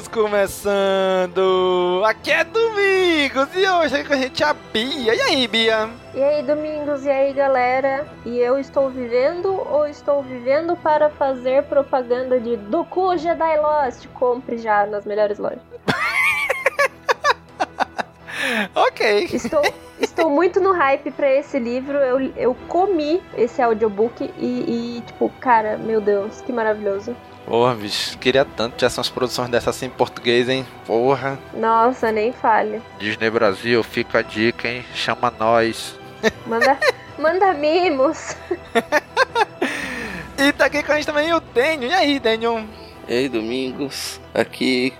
News começando! Aqui é Domingos e hoje é com a gente a Bia. E aí, Bia? E aí, Domingos, e aí, galera? E eu estou vivendo ou estou vivendo para fazer propaganda de Doku Jedi Lost? Compre já nas melhores lojas. Ok. Estou, estou muito no hype pra esse livro. Eu, eu comi esse audiobook e, e, tipo, cara, meu Deus, que maravilhoso. Porra, bicho, queria tanto que tivesse umas produções dessas assim em português, hein? Porra. Nossa, nem falha. Disney Brasil, fica a dica, hein? Chama nós. Manda, manda mimos. E tá aqui com a gente também o Daniel. E aí, Daniel? E aí, Domingos, aqui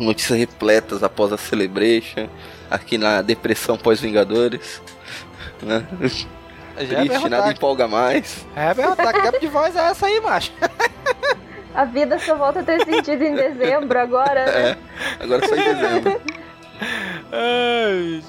notícias repletas após a Celebration, aqui na depressão pós-Vingadores. Né? Já ia Triste, nada empolga mais. É perguntar, que tipo de voz é essa aí, macho? A vida só volta a ter sentido em dezembro agora, né? É, agora só em dezembro. Ai.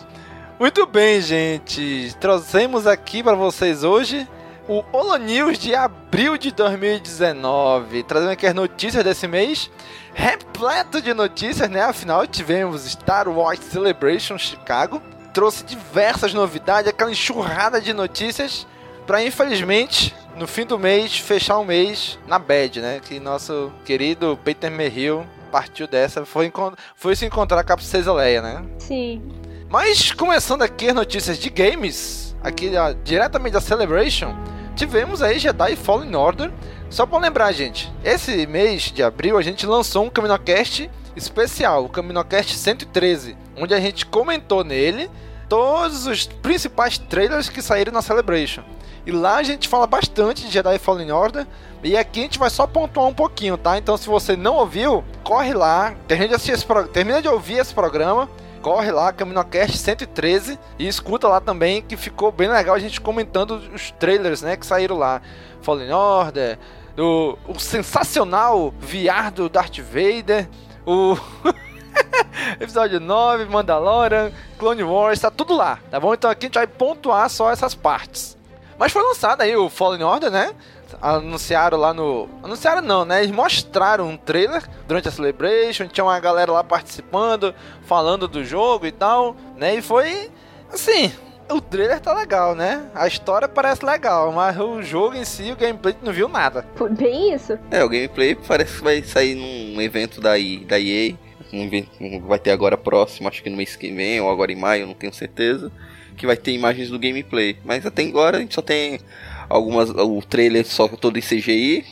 Muito bem, gente. Trouxemos aqui para vocês hoje o Holo News de abril de 2019. Trazendo aqui as notícias desse mês. Repleto de notícias, né? Afinal, tivemos Star Wars Celebration Chicago. Trouxe diversas novidades, aquela enxurrada de notícias. Para infelizmente, no fim do mês, fechar o mês na bad, né? Que nosso querido Peter Merrill partiu dessa. Foi, foi se encontrar com a Princesa Leia, né? Sim. Mas começando aqui as notícias de games, aqui ó, diretamente da Celebration, tivemos aí Jedi Fallen Order. Só pra lembrar, gente, esse mês de abril a gente lançou um Caminocast especial, o Caminocast 113, onde a gente comentou nele todos os principais trailers que saíram na Celebration. E lá a gente fala bastante de Jedi Fallen Order. E aqui a gente vai só pontuar um pouquinho, tá? Então se você não ouviu, corre lá, termina de, esse pro- termina de ouvir esse programa corre lá, CaminoCast 113, e escuta lá também, que ficou bem legal a gente comentando os trailers, né, que saíram lá. Fallen Order, do, o sensacional VR do Darth Vader, o episódio 9, Mandalorian, Clone Wars, tá tudo lá, tá bom? Então aqui a gente vai pontuar só essas partes. Mas foi lançado aí o Fallen Order, né? Anunciaram lá no. Anunciaram não, né? Eles mostraram um trailer durante a Celebration. Tinha uma galera lá participando, falando do jogo e tal, né? E foi. Assim. O trailer tá legal, né? A história parece legal, mas o jogo em si, o gameplay, tu não viu nada. Foi bem isso. É, o gameplay parece que vai sair num evento da, I- da EA. Um evento que vai ter agora próximo, acho que no mês que vem, ou agora em maio, não tenho certeza. Que vai ter imagens do gameplay. Mas até agora a gente só tem algumas. O trailer só todo em CGI,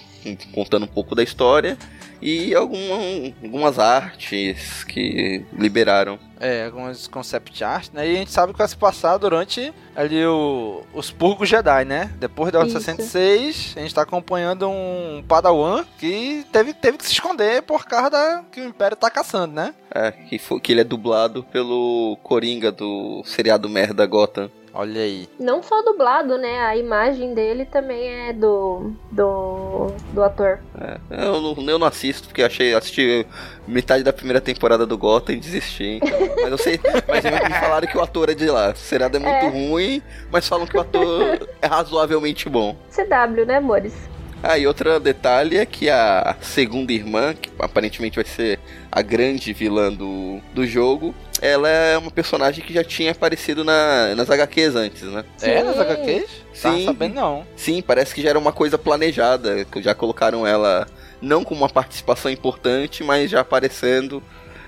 contando um pouco da história. E alguma, algumas artes que liberaram. É, algumas concept art, né? E a gente sabe que vai se passar durante ali o, os Purgos Jedi, né? Depois da Ordem Isso. 66, a gente tá acompanhando um Padawan que teve, teve que se esconder por causa da, que o Império tá caçando, né? É, que, foi, que ele é dublado pelo Coringa do seriado Merda Gotham. Olha aí. Não só dublado, né? A imagem dele também é do. do. do ator. É, eu, não, eu não assisto, porque achei, assisti metade da primeira temporada do Gotham e desisti. Mas eu sei, mas me falaram que o ator é de lá. Seriado é muito É. ruim, mas falam que o ator é razoavelmente bom. CW, né, amores? Ah, e outro detalhe é que a segunda irmã, que aparentemente vai ser a grande vilã do, do jogo, ela é uma personagem que já tinha aparecido na, nas HQs antes, né? É, nas Sim. HQs? Tá Sim. sabendo não. Sim, parece que já era uma coisa planejada, que já colocaram ela não com uma participação importante, mas já aparecendo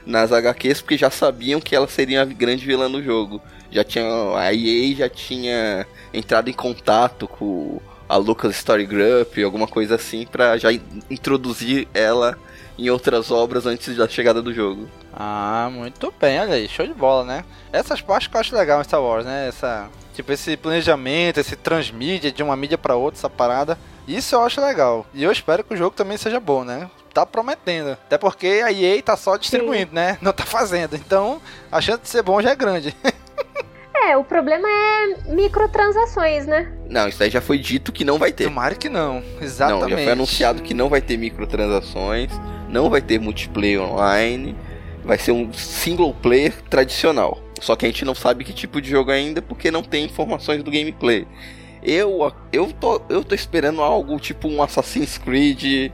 nas HQs, porque já sabiam que ela seria a grande vilã do jogo. Já tinha a EA já tinha entrado em contato com a Lucas Story Group, alguma coisa assim, pra já in- introduzir ela em outras obras antes da chegada do jogo. Ah, muito bem, olha aí, show de bola, né? Essas partes que eu acho legal em Star Wars, né? Essa, tipo, esse planejamento, esse transmídia de uma mídia pra outra, essa parada. Isso eu acho legal. E eu espero que o jogo também seja bom, né? Tá prometendo. Até porque a EA tá só distribuindo, né? Não tá fazendo. Então, a chance de ser bom já é grande. É, o problema é microtransações, né? Não, isso aí já foi dito que não vai ter. Tomara que não. Exatamente. Não, já foi anunciado que não vai ter microtransações, não vai ter multiplayer online, vai ser um single player tradicional. Só que a gente não sabe que tipo de jogo ainda porque não tem informações do gameplay. Eu, eu, tô, eu tô esperando algo tipo um Assassin's Creed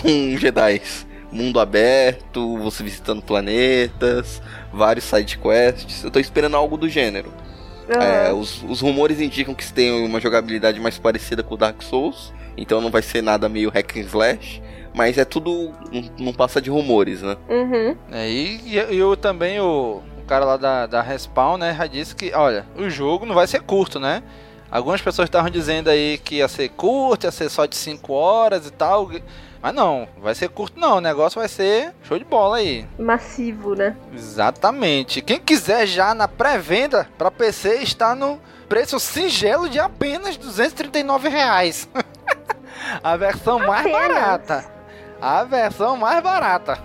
com Jedi. Mundo aberto, você visitando planetas, vários side quests. Eu tô esperando algo do gênero. Uhum. É, os, os rumores indicam que tem uma jogabilidade mais parecida com o Dark Souls. Então não vai ser nada meio hack and slash. Mas é tudo. Não, passa de rumores, né? Uhum. É, e, e eu também, o, o cara lá da, da Respawn, né, já disse que, olha, o jogo não vai ser curto, né? Algumas pessoas estavam dizendo aí que ia ser curto, ia ser só de 5 horas e tal. Mas não, vai ser curto não, o negócio vai ser show de bola aí. Massivo, né? Exatamente. Quem quiser já na pré-venda para PC está no preço singelo de apenas 239 reais. A versão mais Apenas. barata. A versão mais barata.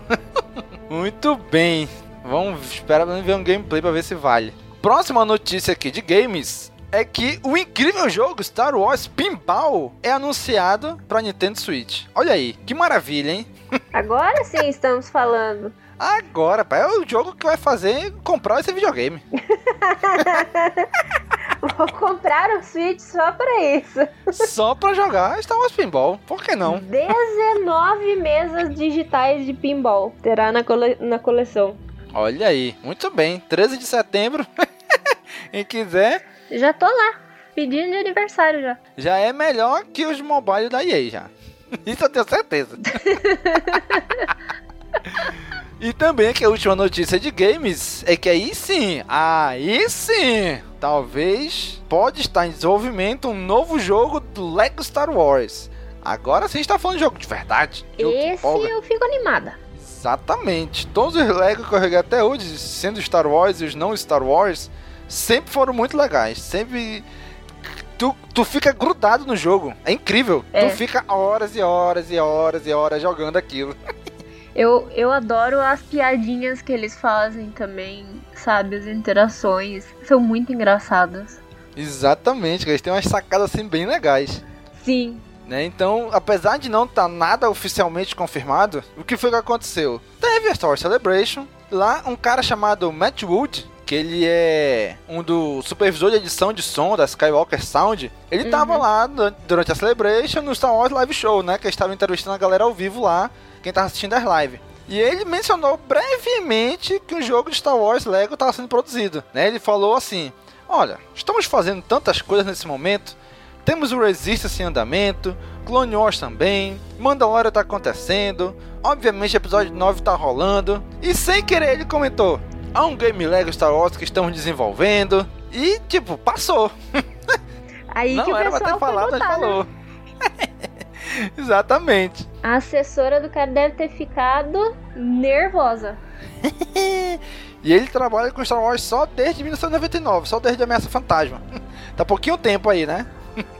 Muito bem. Vamos esperar ver um gameplay pra ver se vale. Próxima notícia aqui de games é que o incrível jogo Star Wars Pinball é anunciado pra Nintendo Switch. Olha aí, que maravilha, hein? Agora sim estamos falando. Agora, pá, é o jogo que vai fazer comprar esse videogame. Vou comprar o Switch só pra isso. Só pra jogar Star Wars Pinball. Por que não? 19 mesas digitais de pinball terá na, cole- na coleção. Olha aí, muito bem. 13 de setembro. Quem quiser, Já tô lá, pedindo de aniversário já. já é melhor que os mobile da EA já. Isso eu tenho certeza. e também que a última notícia de games é que aí sim, aí sim, talvez pode estar em desenvolvimento um novo jogo do Lego Star Wars. Agora sim está falando de jogo de verdade. Jogo Esse eu fico animada. Exatamente. Todos os Lego que eu até hoje, sendo Star Wars e os não Star Wars, sempre foram muito legais. Sempre. Tu, tu fica grudado no jogo. É incrível. É. Tu fica horas e horas e horas e horas jogando aquilo. Eu, eu adoro as piadinhas que eles fazem também, sabe? As interações. São muito engraçadas. Exatamente, eles têm umas sacadas assim bem legais. Sim. Né? Então, apesar de não estar nada oficialmente confirmado, o que foi que aconteceu? Teve a Star Celebration, lá um cara chamado Matt Wood, que ele é um do supervisor de edição de som da Skywalker Sound, ele tava lá du- durante a Celebration no Star Wars Live Show, né? Que eles estavam entrevistando a galera ao vivo lá, quem tava assistindo as lives. E ele mencionou brevemente que um jogo de Star Wars Lego estava sendo produzido, né? Ele falou assim: Olha, estamos fazendo tantas coisas nesse momento. Temos o Resistance em andamento, Clone Wars também, Mandalorian tá acontecendo, obviamente o episódio 9 tá rolando, e sem querer ele comentou: há um game Lego Star Wars que estamos desenvolvendo, e tipo, passou. Aí que Não o era pra pessoal ter foi falado, mas né? falou. Exatamente. A assessora do cara deve ter ficado nervosa. E ele trabalha com Star Wars só desde 1999, só desde Ameaça Fantasma. tá pouquinho tempo aí, né?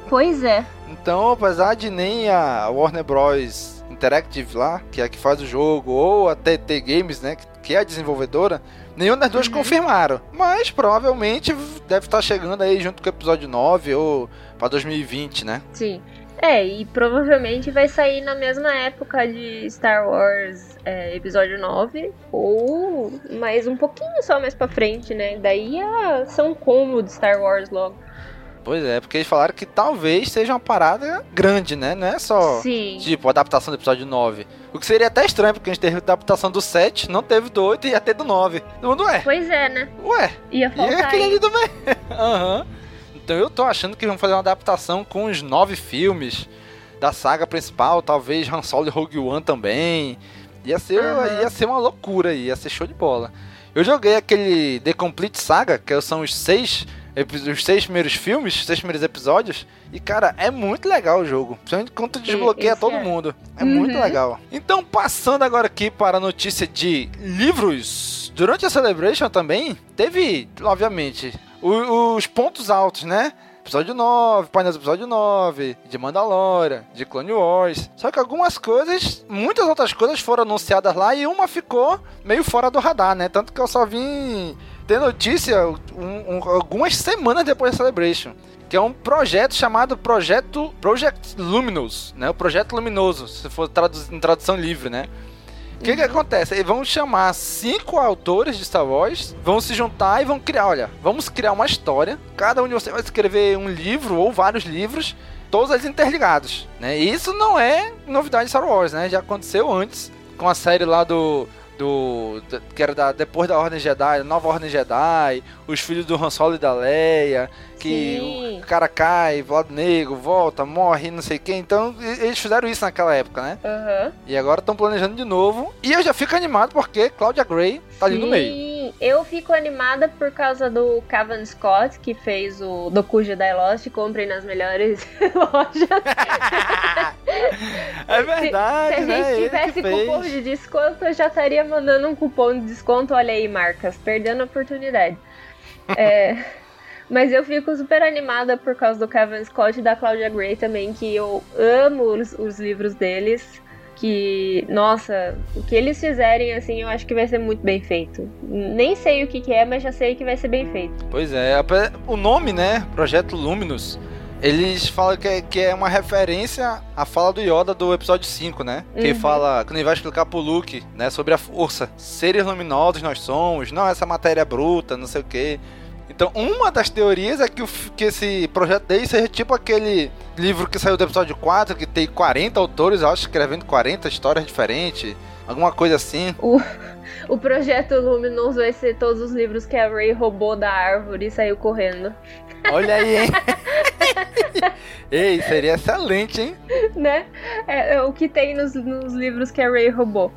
Pois é. Então, apesar de nem a Warner Bros. Interactive lá, que é a que faz o jogo, ou a TT Games, né, que é a desenvolvedora, nenhuma das duas confirmaram. Mas provavelmente deve estar chegando aí junto com o episódio 9 ou para 2020, né? Sim. É, e provavelmente vai sair na mesma época de Star Wars é, Episódio 9, ou mais um pouquinho só mais pra frente, né? Daí a são combo de Star Wars logo. Pois é, porque eles falaram que talvez seja uma parada grande, né? Não é só Sim. tipo adaptação do episódio 9. O que seria até estranho, porque a gente teve adaptação do 7, não teve do 8 e ia ter do 9. Todo mundo, ué, Pois é, né? ué, Ia E é faltar aquele aí. ali do meio. Aham. Então eu tô achando que vão fazer uma adaptação com os nove filmes da saga principal, talvez Han Solo e Rogue One também. Ia ser, Aham. ia ser uma loucura, ia ser show de bola. Eu joguei aquele The Complete Saga, que são os seis, os seis primeiros filmes, os seis primeiros episódios. E cara, é muito legal o jogo. Principalmente quando tu desbloqueia todo é. mundo. É Uhum. muito legal. Então, passando agora aqui para a notícia de livros. Durante a Celebration também teve, obviamente, os pontos altos, né? Episódio 9, painel do episódio 9, de Mandalorian, de Clone Wars. Só que algumas coisas, muitas outras coisas foram anunciadas lá e uma ficou meio fora do radar, né? Tanto que eu só vim ter notícia um, um, algumas semanas depois da Celebration. Que é um projeto chamado Projeto Project Luminous, né? O Projeto Luminoso, se for tradu em tradução livre, né? O que, que acontece? Eles vão chamar cinco autores de Star Wars, vão se juntar e vão criar, olha, vamos criar uma história. Cada um de vocês vai escrever um livro ou vários livros, todos eles interligados, né? E isso não é novidade de Star Wars, né? Já aconteceu antes com a série lá do do, do, que era da, depois da Ordem Jedi, Nova Ordem Jedi, os filhos do Han Solo e da Leia, que Sim. o cara cai, voado negro, volta, morre, não sei quem. Então, eles fizeram isso naquela época, né? Uhum. E agora estão planejando de novo. E eu já fico animado porque Claudia Gray tá ali no meio. Eu fico animada por causa do Cavan Scott, que fez o Doku Jedi Lost. Comprem nas melhores lojas. é verdade, se, se a né? gente tivesse cupom de desconto, eu já estaria mandando um cupom de desconto. Olha aí, marcas, perdendo a oportunidade. é. Mas eu fico super animada por causa do Kevin Scott e da Claudia Gray também, que eu amo os, os livros deles. Que, nossa, o que eles fizerem, assim, eu acho que vai ser muito bem feito. Nem sei o que, que é, mas já sei que vai ser bem feito. Pois é, o nome, né? Projeto Luminous. Eles falam que é, que é uma referência à fala do Yoda do episódio 5, né? Que ele uhum. fala, quando ele vai explicar pro Luke, né, sobre a força. Seres luminosos nós somos, não essa matéria bruta, não sei o que. Então, uma das teorias é que, o, que esse projeto dele seja tipo aquele livro que saiu do episódio 4, que tem 40 autores, eu acho, escrevendo 40 histórias diferentes. Alguma coisa assim. O, o projeto Luminoso vai ser todos os livros que a Ray roubou da árvore e saiu correndo. Olha aí, hein? Ei, seria excelente, hein? Né? É, é, o que tem nos, nos livros que a Ray roubou.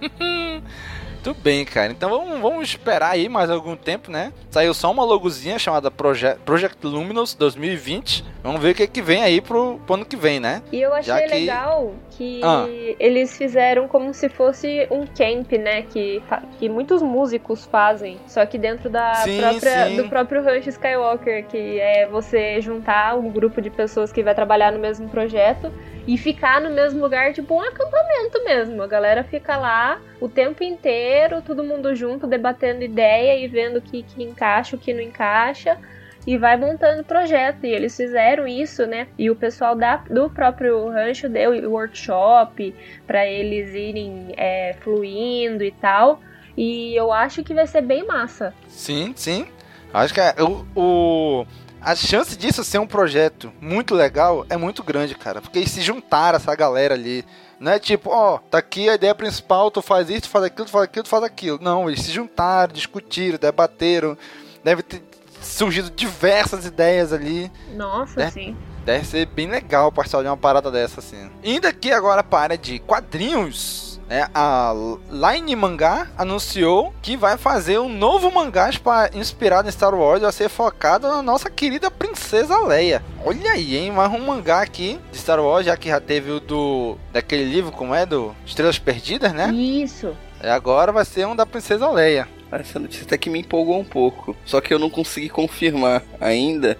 Muito bem, cara. Então vamos, vamos esperar aí mais algum tempo, né? Saiu só uma logozinha chamada Project, Project Luminous 2020. Vamos ver o que, que vem aí pro, pro ano que vem, né? E eu achei que... legal que ah. eles fizeram como se fosse um camp, né? Que, que muitos músicos fazem. Só que dentro da sim, própria, sim. do próprio Rush Skywalker, que é você juntar um grupo de pessoas que vai trabalhar no mesmo projeto e ficar no mesmo lugar, tipo um acampamento mesmo. A galera fica lá o tempo inteiro, todo mundo junto, debatendo ideia e vendo o que, que encaixa, o que não encaixa. E vai montando o projeto. E eles fizeram isso, né? E o pessoal da, do próprio rancho deu workshop para eles irem é, fluindo e tal. E eu acho que vai ser bem massa. Sim, sim. Acho que é, o, o a chance disso ser um projeto muito legal é muito grande, cara. Porque se juntaram essa galera ali. Não é tipo, ó, tá aqui a ideia principal, tu faz isso, tu faz aquilo, tu faz aquilo, tu faz aquilo. Não, eles se juntaram, discutiram, debateram. Deve ter surgido diversas ideias ali. Nossa, deve, sim. Deve ser bem legal participar de uma parada dessa, assim. Indo aqui agora para a área de quadrinhos. É, a Line Mangá anunciou que vai fazer um novo mangá inspirado em Star Wars, vai ser focado na nossa querida princesa Leia. Olha aí, hein? Mais um mangá aqui de Star Wars, já que já teve o do daquele livro, como é do Estrelas Perdidas, né? Isso. E agora vai ser um da princesa Leia. Essa notícia até que me empolgou um pouco, só que eu não consegui confirmar ainda,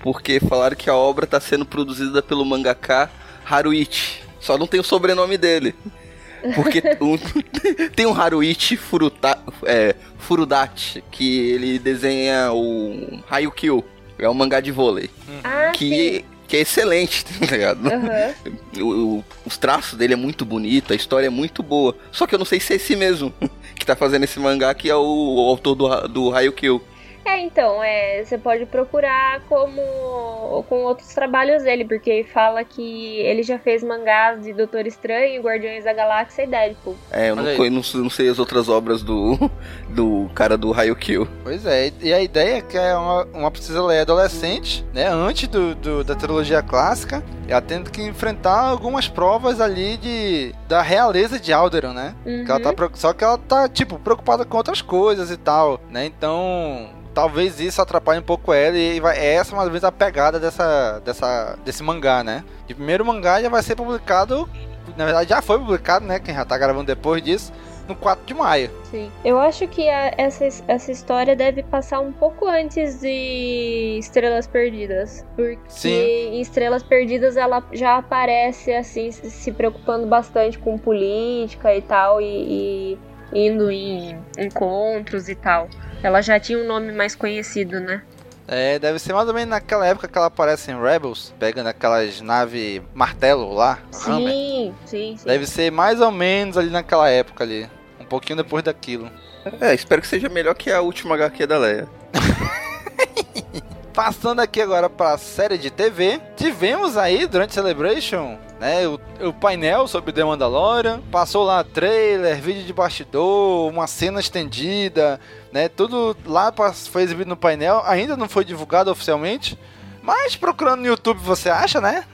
porque falaram que a obra está sendo produzida pelo mangaka Haruichi. Só não tem o sobrenome dele. Porque um, tem um Haruichi Furuta, é, Furudati, que ele desenha o Haikyuu. É um mangá de vôlei. Ah, que, que é excelente, tá ligado? Uhum. O, o, os traços dele é muito bonito, a história é muito boa. Só que eu não sei se é esse mesmo que tá fazendo esse mangá, que é o, o autor do, do Haikyuu. É, então, é, você pode procurar como com outros trabalhos dele, porque fala que ele já fez mangás de Doutor Estranho, Guardiões da Galáxia e Deadpool. É, eu não, não, não, sei as outras obras do, do cara do Raio Kill. Pois é, e a ideia é que é uma, uma princesa Leia adolescente, né, antes do, do, da trilogia clássica, ela tendo que enfrentar algumas provas ali de da realeza de Alderon, né? Uhum. Que ela tá, só que ela tá, tipo, preocupada com outras coisas e tal, né? Então, talvez isso atrapalhe um pouco ela e vai, essa é uma vez a pegada dessa, dessa, desse mangá, né? De primeiro mangá já vai ser publicado, na verdade já foi publicado, né? Quem já tá gravando depois disso, no 4 de maio. Sim. Eu acho que a, essa, essa história deve passar um pouco antes de Estrelas Perdidas. Porque Sim. em Estrelas Perdidas ela já aparece assim, se preocupando bastante com política e tal, e, e indo em encontros e tal. Ela já tinha um nome mais conhecido, né? É, deve ser mais ou menos naquela época que ela aparece em Rebels, pegando aquelas naves martelo lá. Hammer. Sim, sim, sim. Deve ser mais ou menos ali naquela época ali. Um pouquinho depois daquilo. É, espero que seja melhor que a última HQ da Leia. Passando aqui agora pra série de TV, tivemos aí durante Celebration, né, o, o painel sobre The Mandalorian, passou lá trailer, vídeo de bastidor, uma cena estendida, né, tudo lá foi exibido no painel, ainda não foi divulgado oficialmente, mas procurando no YouTube você acha, né?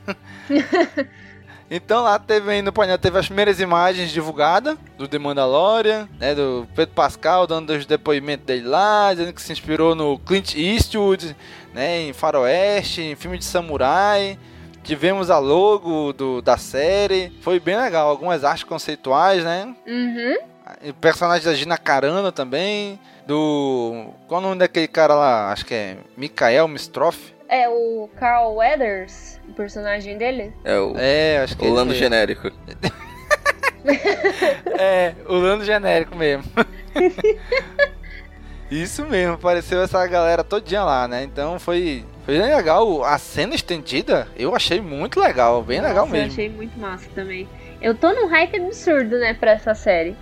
Então lá teve aí no painel teve as primeiras imagens divulgadas do The Mandalorian, né, do Pedro Pascal dando os depoimentos dele lá, dizendo que se inspirou no Clint Eastwood, né, em Faroeste, em filme de samurai. Tivemos a logo do, da série, foi bem legal, algumas artes conceituais, né? Uhum. E personagens da Gina Carano também, do qual é o nome daquele cara lá? Acho que é Mikael Mistroff. É o Carl Weathers, o personagem dele. É o, É, acho que é o Lando ele. genérico. É, o Lando genérico mesmo. Isso mesmo, apareceu essa galera todinha lá, né? Então foi, foi bem legal. A cena estendida eu achei muito legal, bem legal Nossa, Eu mesmo. achei muito massa também. Eu tô num hype absurdo, né, pra essa série.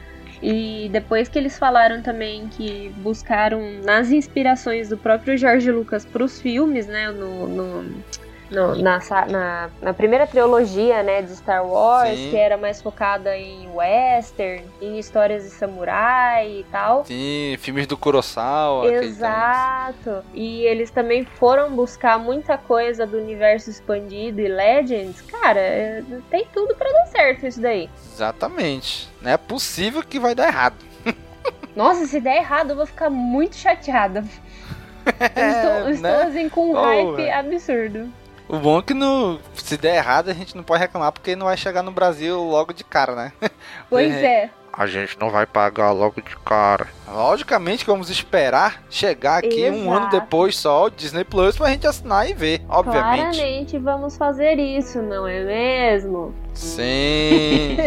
E depois que eles falaram também que buscaram nas inspirações do próprio George Lucas pros filmes, né, no, no- no- na, na, na primeira trilogia, né, de Star Wars, Sim. que era mais focada em western, em histórias de samurai e tal. Sim, filmes do Kurosawa. Exato. E eles também foram buscar muita coisa do universo expandido e Legends. Cara, tem tudo pra dar certo isso daí. Exatamente. Não é possível que vai dar errado. Nossa, se der errado, eu vou ficar muito chateada. Eu estou, estou né? assim com um Oh, hype absurdo. O bom é que no, se der errado a gente não pode reclamar porque não vai chegar no Brasil logo de cara, né? Pois é. A gente não vai pagar logo de cara. Logicamente que vamos esperar chegar aqui um ano Exato. depois só o Disney Plus pra gente assinar e ver, obviamente. Claramente vamos fazer isso, não é mesmo? Sim.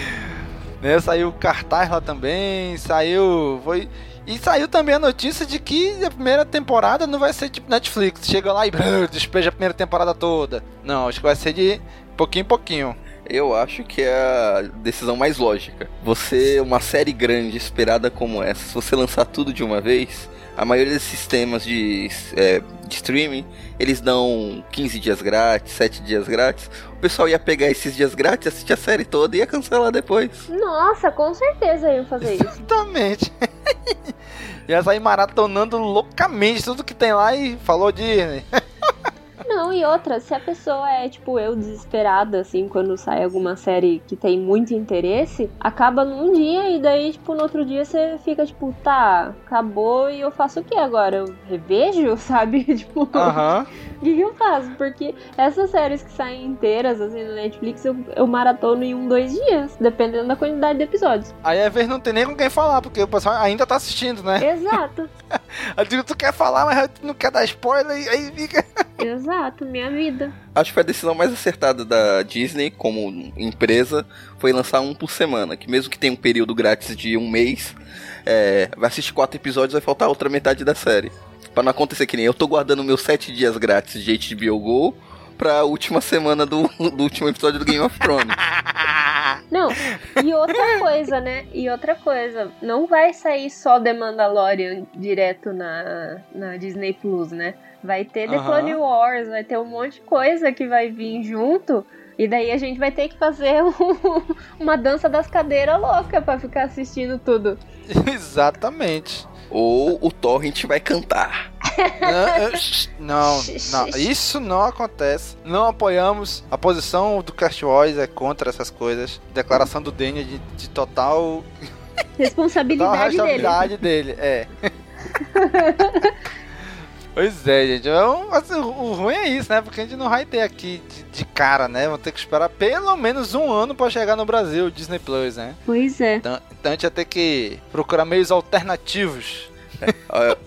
né, saiu o cartaz lá também, saiu, foi e saiu também a notícia de que a primeira temporada não vai ser tipo Netflix, chega lá e brrr, despeja a primeira temporada toda. Não, acho que vai ser de pouquinho em pouquinho. Eu acho que é a decisão mais lógica. Você, uma série grande, esperada como essa, se você lançar tudo de uma vez, a maioria desses sistemas de, é, de streaming, eles dão 15 dias grátis, 7 dias grátis. O pessoal ia pegar esses dias grátis, assistir a série toda e ia cancelar depois. Nossa, com certeza iam fazer isso. Exatamente. Ia sair maratonando loucamente tudo que tem lá e falou Disney. Não, e outra, se a pessoa é tipo eu desesperada, assim, quando sai alguma série que tem muito interesse, acaba num dia e daí, tipo, no outro dia você fica tipo, tá, acabou e eu faço o que agora? Eu revejo, sabe? tipo, Aham. o que que eu faço? Porque essas séries que saem inteiras, assim, no Netflix, eu, eu maratono em um, dois dias, dependendo da quantidade de episódios. Aí às vezes não tem nem com quem falar, porque o pessoal ainda tá assistindo, né? Exato, Eu digo, tu quer falar, mas tu não quer dar spoiler, aí fica. exato, minha vida. Acho que foi a decisão mais acertada da Disney como empresa foi lançar um por semana, que mesmo que tenha um período grátis de um mês, é, vai assistir quatro episódios vai faltar outra metade da série. Pra não acontecer que nem eu tô guardando meus sete dias grátis de HBO Go pra última semana do, do último episódio do Game of Thrones. Não, e outra coisa, né? E outra coisa, não vai sair só The Mandalorian direto na, na Disney Plus, né? Vai ter The. Clone Wars, vai ter um monte de coisa que vai vir junto. E daí a gente vai ter que fazer um- uma dança das cadeiras louca pra ficar assistindo tudo. Exatamente. Ou o Torrent vai cantar. Não, não, não, isso não acontece. Não apoiamos. A posição do Cast Wars é contra essas coisas. Declaração do Daniel de, de total, total Responsabilidade dele. responsabilidade dele. É. Pois é, gente. Então, assim, o ruim é isso, né? Porque a gente não vai ter aqui de, de cara, né? Vamos ter que esperar pelo menos um ano pra chegar no Brasil o Disney Plus, né? Pois é. Então, então a gente vai ter que procurar meios alternativos.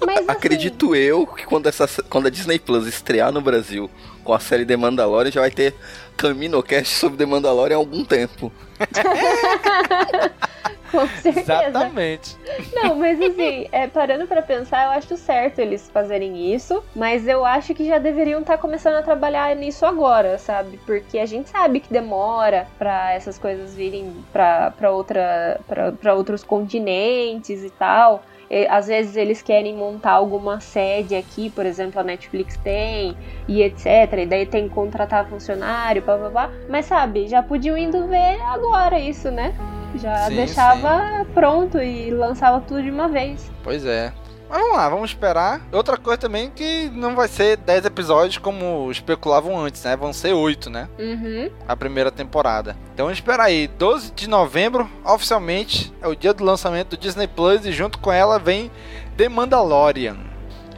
Mas, assim, Acredito eu que quando, essa, quando a Disney Plus estrear no Brasil com a série The Mandalorian, já vai ter Caminocast sobre The Mandalorian há algum tempo. Com certeza. Exatamente. Não, mas assim, é, parando pra pensar, eu acho certo eles fazerem isso, mas eu acho que já deveriam estar começando a trabalhar nisso agora, sabe? Porque a gente sabe que demora pra essas coisas virem pra, pra, outra, pra, pra outros continentes e tal. E, às vezes eles querem montar alguma sede aqui, por exemplo, a Netflix tem, e etc. E daí tem que contratar funcionário, blá blá blá. Mas sabe, já podiam indo ver agora isso, né? Já Sim, deixava pronto e lançava tudo de uma vez. Pois é. Mas vamos lá, vamos esperar. Outra coisa também que não vai ser 10 episódios como especulavam antes, né? Vão ser 8, né? Uhum. A primeira temporada. Então espera aí, 12 de novembro, oficialmente, é o dia do lançamento do Disney Plus e junto com ela vem The Mandalorian.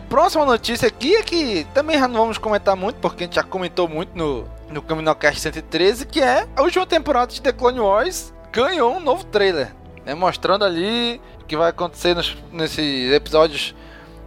Próxima notícia aqui é que também já não vamos comentar muito, porque a gente já comentou muito no, no Caminocast 113, que é a última temporada de The Clone Wars ganhou um novo trailer, né, mostrando ali que vai acontecer nos, nesses episódios.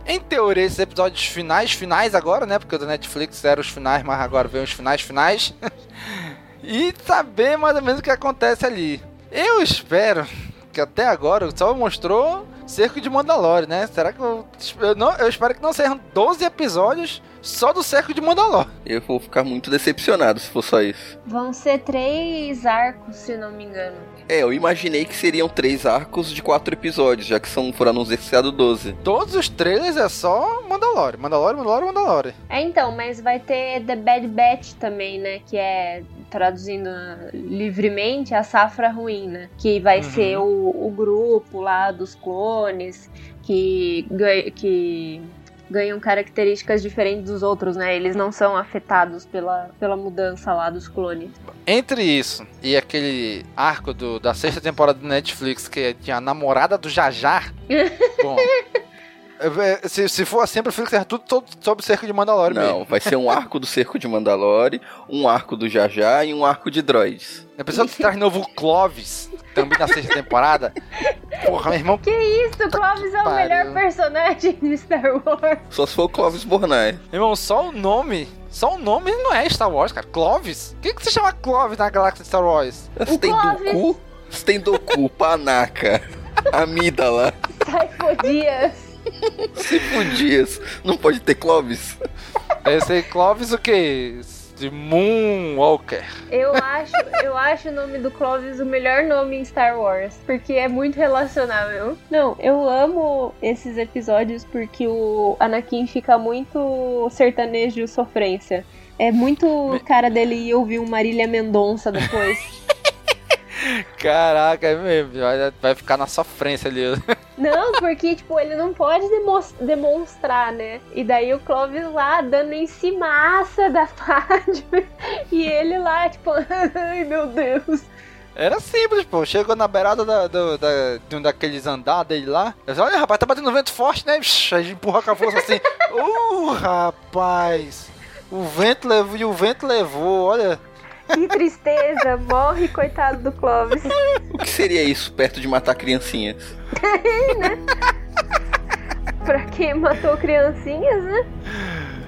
Em teoria, esses episódios finais, finais agora, né? Porque o da Netflix eram os finais, mas agora vem os finais, finais. e saber mais ou menos o que acontece ali. Eu espero que até agora só mostrou Cerco de Mandalore, né? Será que eu, eu, não, eu espero que não sejam 12 episódios só do Cerco de Mandalore. Eu vou ficar muito decepcionado se for só isso. Vão ser três arcos, se não me engano. É, eu imaginei que seriam três arcos de quatro episódios, já que são, foram anunciados 12. Todos os trailers é só Mandalore, Mandalore, Mandalore, Mandalore. É, então, mas vai ter The Bad Batch também, né? Que é, traduzindo livremente, a safra ruim, né? Que vai Uhum. ser o, o grupo lá dos clones que, ganha- que ganham características diferentes dos outros, né? Eles não são afetados pela, pela mudança lá dos clones. Entre isso e aquele arco do, da sexta temporada do Netflix que tinha a namorada do Jajar, bom. é, é, Se, se for assim, eu prefiro que seja tudo, todo sobre cerca de Mandalore Não, mesmo. vai ser um arco do Cerco de Mandalore, um arco do Jajá e um arco de droids. A pessoa que traz novo Clovis, também na sexta temporada. Porra, meu irmão, Que isso, Clovis é o Pariu. melhor personagem de Star Wars. Só se for o Clovis Bornai. irmão, só o nome. Só o nome não é Star Wars, cara. Clovis? O que, que você chama Clovis na galáxia de Star Wars? Você tem. Doku, você tem Doku, Panaca, Amídala, Typho Dias. Cinco dias. Não pode ter Clovis? Deve ser Clovis o quê? De Moonwalker. Eu acho, eu acho o nome do Clovis o melhor nome em Star Wars, porque é muito relacionável. Não, eu amo esses episódios porque o Anakin fica muito sertanejo sofrência. É muito cara dele ir ouvir um Marília Mendonça depois. Caraca, é mesmo. Vai, vai ficar na sofrência ali. não, porque, tipo, ele não pode demonstrar, né? E daí o Clovis lá dando em cimaça da Padme. E ele lá, tipo, ai meu Deus. Era simples, pô. Chegou na beirada da, do- da- de um daqueles andar dele lá. Eu disse, olha, rapaz, tá batendo vento forte, né? Aí empurra com a força assim. Uh, rapaz. O vento levou e o vento levou, olha. Que tristeza, morre, coitado do Clovis. O que seria isso perto de matar criancinhas? Pra quem matou criancinhas, né?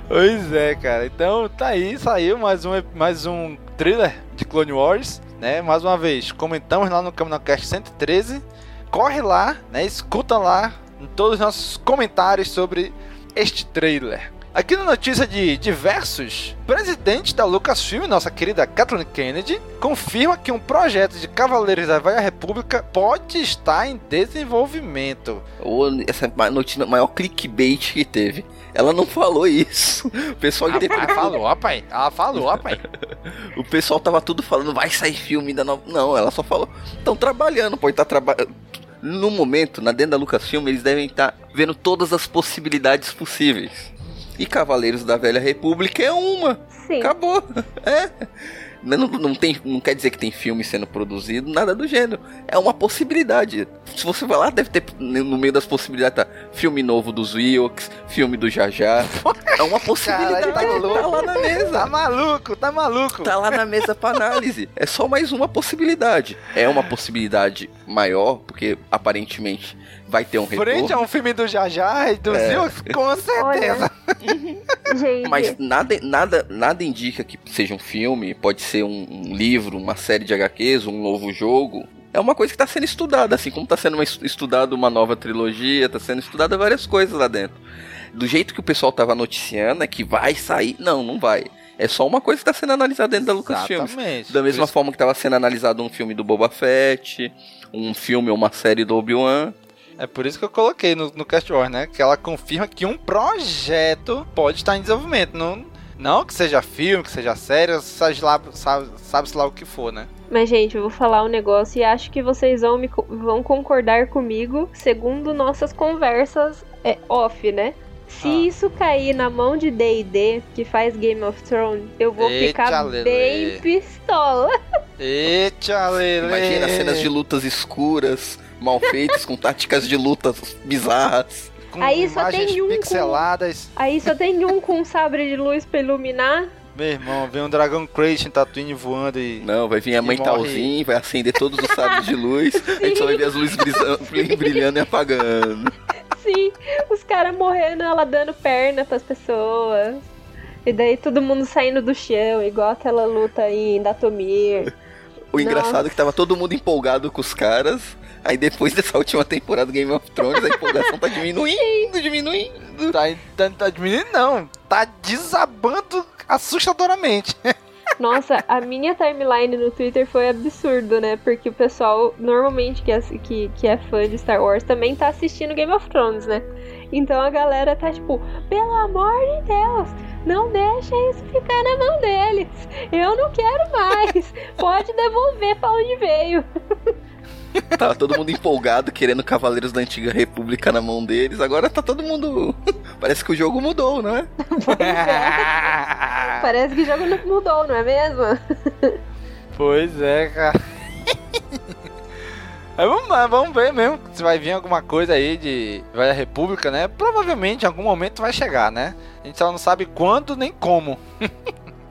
Pois é, cara. Então tá aí, saiu mais um, mais um thriller de Clone Wars, né? Mais uma vez, comentamos lá no CaminoCast 113. Corre lá, né? Escuta lá em todos os nossos comentários sobre este trailer. Aqui na notícia de diversos, presidente da Lucasfilm, nossa querida Kathleen Kennedy, confirma que um projeto de Cavaleiros da Velha República pode estar em desenvolvimento. Essa notícia maior clickbait que teve. Ela não falou isso. O pessoal interpretou. falou, rapaz. Ela falou, rapaz. O pessoal tava tudo falando, vai sair filme da nova. Não, ela só falou, estão trabalhando, pode estar trabalhando. No momento, na dentro da Lucasfilm, eles devem estar vendo todas as possibilidades possíveis. E Cavaleiros da Velha República é uma. Sim. Acabou. É. Não, não, tem, não quer dizer que tem filme sendo produzido, nada do gênero. É uma possibilidade. Se você vai lá, deve ter no meio das possibilidades tá filme novo dos Wilkes, filme do Jajá. É uma possibilidade. Cara, tá, tá lá na mesa. Tá maluco, tá maluco. Tá lá na mesa pra análise. É só mais uma possibilidade. É uma possibilidade maior, porque aparentemente vai ter um retorno. Frente a um filme do Jajá e dos é. Com certeza. Gente. Mas nada, nada, nada indica que seja um filme, pode ser um, um livro, uma série de HQs, um novo jogo. É uma coisa que está sendo estudada, assim como está sendo estudada uma nova trilogia, está sendo estudada várias coisas lá dentro. Do jeito que o pessoal tava noticiando, é que vai sair. Não, não vai. É só uma coisa que está sendo analisada dentro da Lucasfilmes. Da mesma isso... forma que estava sendo analisado um filme do Boba Fett, um filme ou uma série do Obi-Wan. É por isso que eu coloquei no, no Cast War, né? Que ela confirma que um projeto pode estar em desenvolvimento. Não, não que seja filme, que seja série, sabe lá, sabe, sabe lá o que for, né? Mas, gente, eu vou falar um negócio e acho que vocês vão, me, vão concordar comigo, segundo nossas conversas é, off, né? Se ah. isso cair na mão de D&D, que faz Game of Thrones, eu vou Eita ficar bem pistola. Eita, lelê. Imagina cenas de lutas escuras, mal feitos, com táticas de lutas bizarras. Com aí só tem um pixeladas. Com... Aí só tem um com um sabre de luz pra iluminar. Meu irmão, vem um Dragon Crate em Tatooine voando e. Não, vai vir a mãe Talzinho, vai acender todos os sabres de luz, a gente só vai ver as luzes brilhando e apagando. Sim, os caras morrendo, ela dando perna pras pessoas. E daí todo mundo saindo do chão, igual aquela luta aí em Datomir. O engraçado é que tava todo mundo empolgado com os caras. Aí depois dessa última temporada do Game of Thrones, a empolgação tá diminuindo, diminuindo. Tá, tá, tá diminuindo, não. Tá desabando assustadoramente. Nossa, a minha timeline no Twitter foi absurdo, né? Porque o pessoal, normalmente, que é, que, que é fã de Star Wars, também tá assistindo Game of Thrones, né? Então a galera tá tipo, pelo amor de Deus, não deixa isso ficar na mão deles. Eu não quero mais. Pode devolver pra onde veio. Tava todo mundo empolgado, querendo Cavaleiros da Antiga República na mão deles. Agora tá todo mundo. Parece que o jogo mudou, não é? é. Parece que o jogo mudou, não é mesmo? Pois é, cara. vamos, vamos ver mesmo se vai vir alguma coisa aí de Velha República, né? Provavelmente em algum momento vai chegar, né? A gente só não sabe quando nem como.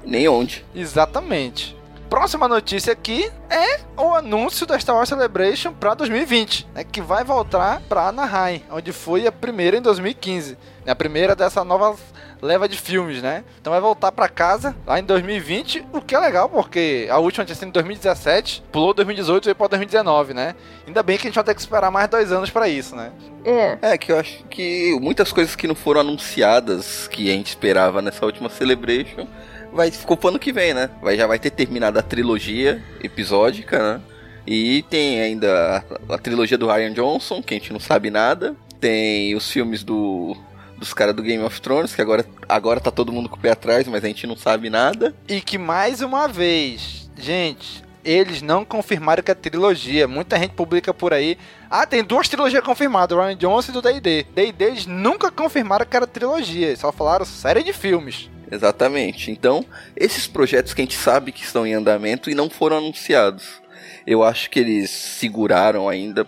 nem onde. Exatamente. Próxima notícia aqui é o anúncio da Star Wars Celebration para 2020, né, que vai voltar para Anaheim, onde foi a primeira em 2015, né, a primeira dessa nova leva de filmes, né? Então vai voltar para casa lá em 2020, o que é legal porque a última tinha sido em 2017, pulou 2018 e veio para 2019, né? Ainda bem que a gente vai ter que esperar mais dois anos para isso, né? É. É que eu acho que muitas coisas que não foram anunciadas que a gente esperava nessa última Celebration vai ficou pro ano que vem, né? Vai, já vai ter terminado a trilogia episódica, né? E tem ainda a, a trilogia do Ryan Johnson, que a gente não sabe nada. Tem os filmes do dos caras do Game of Thrones, que agora, agora tá todo mundo com o pé atrás, mas a gente não sabe nada. E que mais uma vez, gente, eles não confirmaram que é trilogia. Muita gente publica por aí. Ah, tem duas trilogias confirmadas, Ryan Johnson e do D&D. D&D eles nunca confirmaram que era trilogia, só falaram série de filmes. Exatamente. Então, esses projetos que a gente sabe que estão em andamento e não foram anunciados. Eu acho que eles seguraram ainda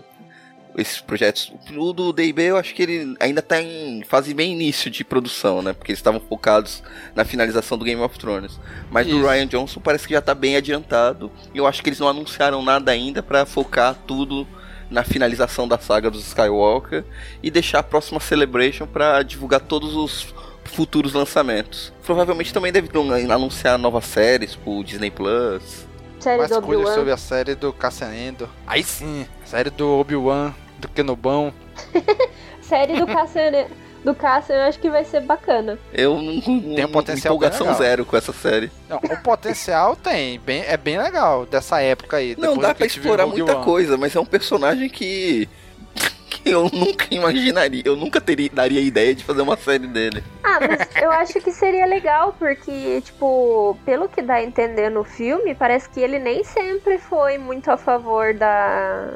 esses projetos. O do D&B eu acho que ele ainda está em fase bem início de produção, né? Porque eles estavam focados na finalização do Game of Thrones. Mas Isso. do Ryan Johnson parece que já está bem adiantado. E eu acho que eles não anunciaram nada ainda para focar tudo na finalização da saga dos Skywalker e deixar a próxima Celebration para divulgar todos os futuros lançamentos. Provavelmente também deve anunciar novas séries pro Disney Plus. Série Mais do coisas sobre a série do Cassian Endo. Aí sim, série do Obi-Wan, do Kenobão. série do Cassian do Cassian eu acho que vai ser bacana. Eu não tenho potencial empolgação zero com essa série. Não, o potencial tem, bem, é bem legal dessa época aí. Não dá pra explorar muita coisa, mas é um personagem que eu nunca imaginaria, eu nunca teria, daria ideia de fazer uma série dele. Ah, mas eu acho que seria legal, porque, tipo, pelo que dá a entender no filme, parece que ele nem sempre foi muito a favor da.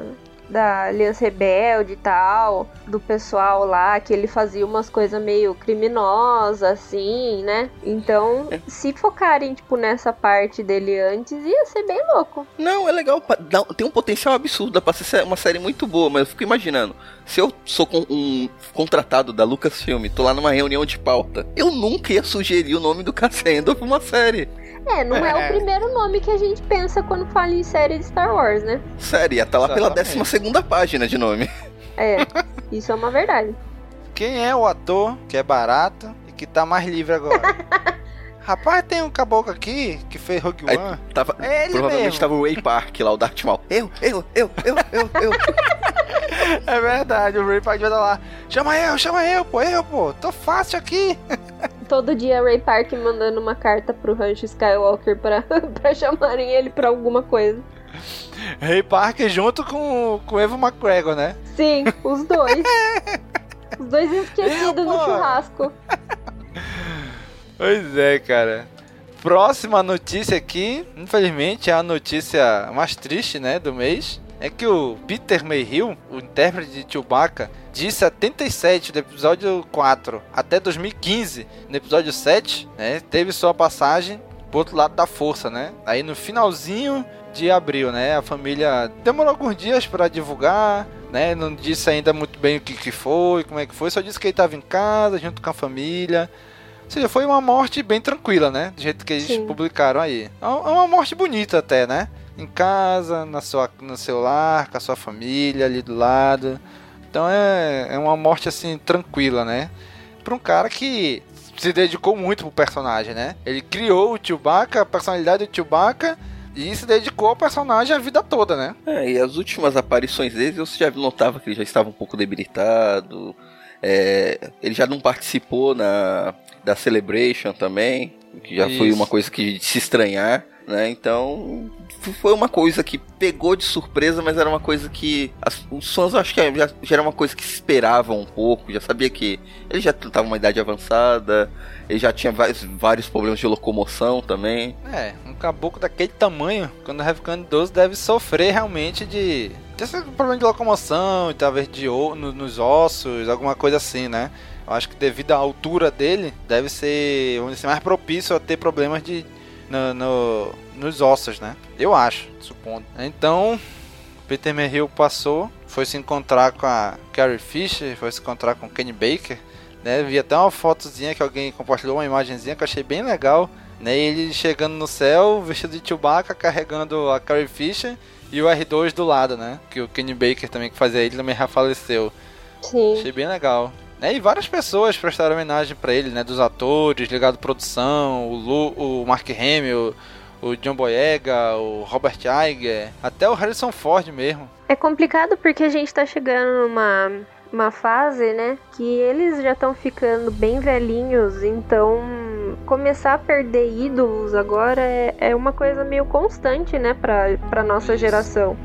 Da Aliança Rebelde e tal, do pessoal lá, que ele fazia umas coisas meio criminosas, assim, né? Então, É. se focarem, tipo, nessa parte dele antes, ia ser bem louco. Não, é legal. Tem um potencial absurdo, pra ser uma série muito boa, mas eu fico imaginando. Se eu sou um contratado da Lucasfilm, tô lá numa reunião de pauta, eu nunca ia sugerir o nome do Cassandra pra uma série. É, não é. É. o primeiro nome que a gente pensa quando fala em série de Star Wars, né? Série, ia tá lá pela Exatamente. décima segunda página de nome. É, isso é uma verdade. Quem é o ator que é barato e que tá mais livre agora? Rapaz, tem um caboclo aqui que fez Rogue Aí- One. Tava, É ele provavelmente mesmo. tava o Ray Park lá, o Darth Maul. Eu, eu, eu, eu, eu, eu. É verdade, o Ray Park vai estar lá. Chama eu, chama eu, pô, eu, pô. Tô fácil aqui. Todo dia Ray Park mandando uma carta pro Rancho Skywalker pra, pra chamarem ele pra alguma coisa. Ray Park junto com, o Evo McGregor, né? Sim, os dois. Os dois esquecidos no churrasco. Pois é, cara. Próxima notícia aqui, infelizmente é a notícia mais triste, né, do mês. É que o Peter Mayhew, o intérprete de Chewbacca, de 77 do episódio 4 até 2015, no episódio 7, né, teve sua passagem pro outro lado da força, né? Aí no finalzinho de abril, né, a família demorou alguns dias para divulgar, né, não disse ainda muito bem o que, que foi, como é que foi, só disse que ele estava em casa junto com a família. Ou seja, foi uma morte bem tranquila, né? Do jeito que eles Sim. publicaram aí. É uma morte bonita até, né? Em casa, na sua, no seu lar, com a sua família ali do lado. Então é, é uma morte assim tranquila, né? Pra um cara que se dedicou muito pro personagem, né? Ele criou o Chewbacca, a personalidade do Chewbacca e se dedicou ao personagem a vida toda, né? É, e as últimas aparições dele, você já notava que ele já estava um pouco debilitado. É, ele já não participou na da Celebration também, que já foi Isso. uma coisa que de se estranhar, né? Então foi uma coisa que pegou de surpresa, mas era uma coisa que as- os fãs acho que já, já era uma coisa que se esperava um pouco, já sabia que ele já estava uma idade avançada, ele já tinha vários, vários problemas de locomoção também. É, um caboclo daquele tamanho, quando vai ficando idoso, deve sofrer realmente de. Desse problema de locomoção, talvez de o- no- nos ossos, alguma coisa assim, né? Eu acho que devido à altura dele, deve ser, vamos dizer, mais propício a ter problemas de. No, no- nos ossos, né? Eu acho, supondo. Então, Peter Mayhew passou, foi se encontrar com a Carrie Fisher, foi se encontrar com o Kenny Baker, né? Vi até uma fotozinha que alguém compartilhou, uma imagenzinha que eu achei bem legal, né? Ele chegando no céu, vestido de Chewbacca, carregando a Carrie Fisher e o R2 do lado, né? Que o Kenny Baker também que fazia ele também já faleceu. Sim. Achei bem legal. Né, e várias pessoas prestaram homenagem pra ele, né? Dos atores, ligado à produção, o, Lu, o Mark Hamill, o John Boyega, o Robert Iger, até o Harrison Ford mesmo. É complicado porque a gente tá chegando numa uma fase, né, que eles já estão ficando bem velhinhos, então começar a perder ídolos agora é, é uma coisa meio constante, né, pra, pra nossa Isso. geração.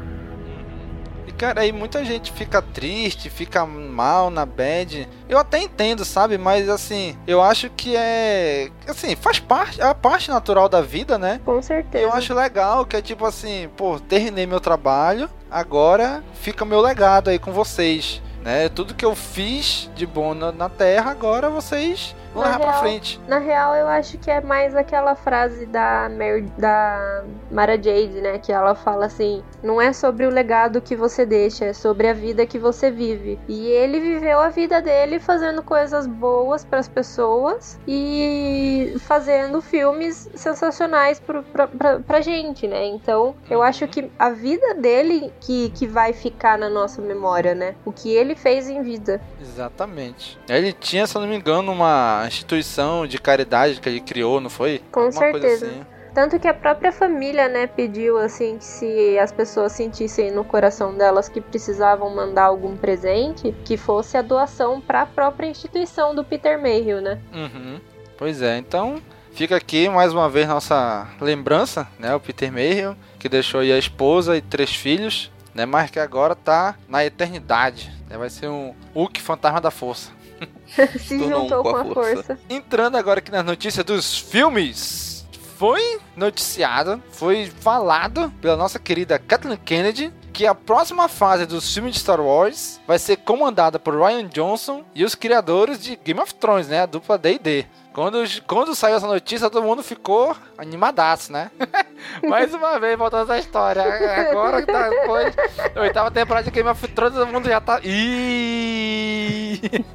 Cara, aí muita gente fica triste, fica mal na bad. Eu até entendo, sabe? Mas assim, eu acho que é. Assim, faz parte, é a parte natural da vida, né? Com certeza. Eu acho legal que é tipo assim, pô, terminei meu trabalho, agora fica meu legado aí com vocês. Né? Tudo que eu fiz de bom na, na Terra, agora vocês vão Na levar pra real- frente. Na real, eu acho que é mais aquela frase da, Mary, da Mara Jade, né? Que ela fala assim: não é sobre o legado que você deixa, é sobre a vida que você vive. E ele viveu a vida dele fazendo coisas boas pras pessoas e fazendo filmes sensacionais pro, pra, pra, pra gente, né? Então, eu acho que a vida dele que, que vai ficar na nossa memória, né? O que ele fez em vida. Exatamente. Ele tinha, se eu não me engano, uma instituição de caridade que ele criou, não foi? Com Alguma certeza. Assim. Tanto que a própria família, né, pediu assim que se as pessoas sentissem no coração delas que precisavam mandar algum presente, que fosse a doação para a própria instituição do Peter Mayhew, né? Uhum. Pois é, então fica aqui mais uma vez nossa lembrança, né? O Peter Mayhew, que deixou aí a esposa e três filhos, né? Mas que agora tá na eternidade. né, Vai ser um Hulk fantasma da força. Se Tornou um juntou com com a a força. força. Entrando agora aqui nas notícias dos filmes. Foi noticiado, foi falado pela nossa querida Kathleen Kennedy que que a próxima fase dos filmes de Star Wars vai ser comandada por Ryan Johnson e os criadores de Game of Thrones, né? A dupla D&D. Quando, quando saiu essa notícia, todo mundo ficou animadaço, né? Mais uma vez, voltando à história. Agora que tá depois oitava temporada de Game of Thrones, todo mundo já tá. Ih!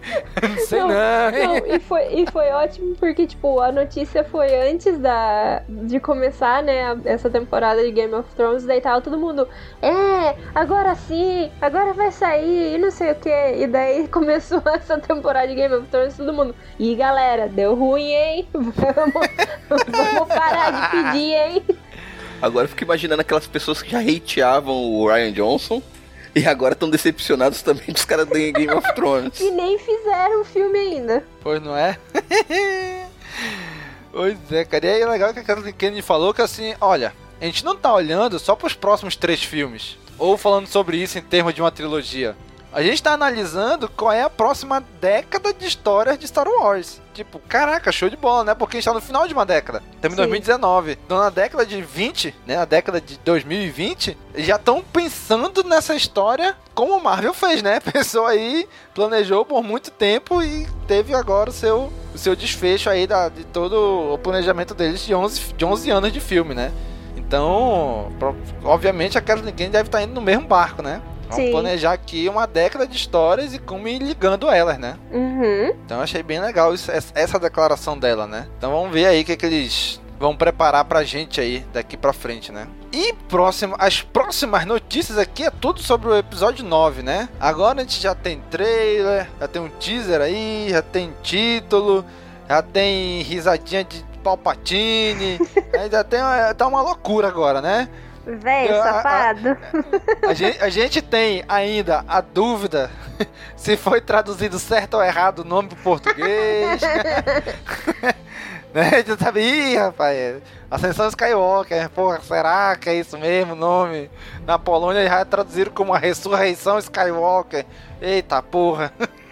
Não sei não. não, não e, foi, e foi ótimo porque, tipo, a notícia foi antes da, de começar, né, essa temporada de Game of Thrones, daí tava todo mundo. É, agora sim, agora vai sair, e não sei o que. E daí começou essa temporada de Game of Thrones, todo mundo. E galera, deu ruim ruim, hein? Vamos, vamos parar de pedir, hein? Agora eu fico imaginando aquelas pessoas que já hateavam o Ryan Johnson e agora estão decepcionados também com os caras do Game of Thrones. e nem fizeram o filme ainda. Pois não é? pois é, cara. E aí é legal que a Kathleen Kennedy falou que assim, olha, a gente não tá olhando só para os próximos três filmes. Ou falando sobre isso em termos de uma trilogia. A gente tá analisando qual é a próxima década de histórias de Star Wars. Tipo, caraca, show de bola, né? Porque a gente tá no final de uma década. Estamos em 2019. Então, na década de 20, né? Na década de 2020, já estão pensando nessa história como o Marvel fez, né? Pensou aí, planejou por muito tempo e teve agora o seu, o seu desfecho aí da, de todo o planejamento deles de 11, de 11 anos de filme, né? Então, obviamente, a Kathleen Kennedy deve estar indo no mesmo barco, né? Vamos Sim. planejar aqui uma década de histórias e como ir ligando elas, né? Uhum. Então achei bem legal isso, essa declaração dela, né? Então vamos ver aí o que, que eles vão preparar pra gente aí daqui pra frente, né? E próximo, as próximas notícias aqui é tudo sobre o episódio 9, né? Agora a gente já tem trailer, já tem um teaser aí, já tem título, já tem risadinha de Palpatine, ainda tem tá uma loucura agora, né? Velho, safado. A, a, a, gente, a, gente, tem ainda a dúvida se foi traduzido certo ou errado o nome pro português. né? A gente sabe, ih, rapaz, Ascensão Skywalker, porra, será que é isso mesmo o nome? Na Polônia já traduziram como a Ressurreição Skywalker. Eita porra.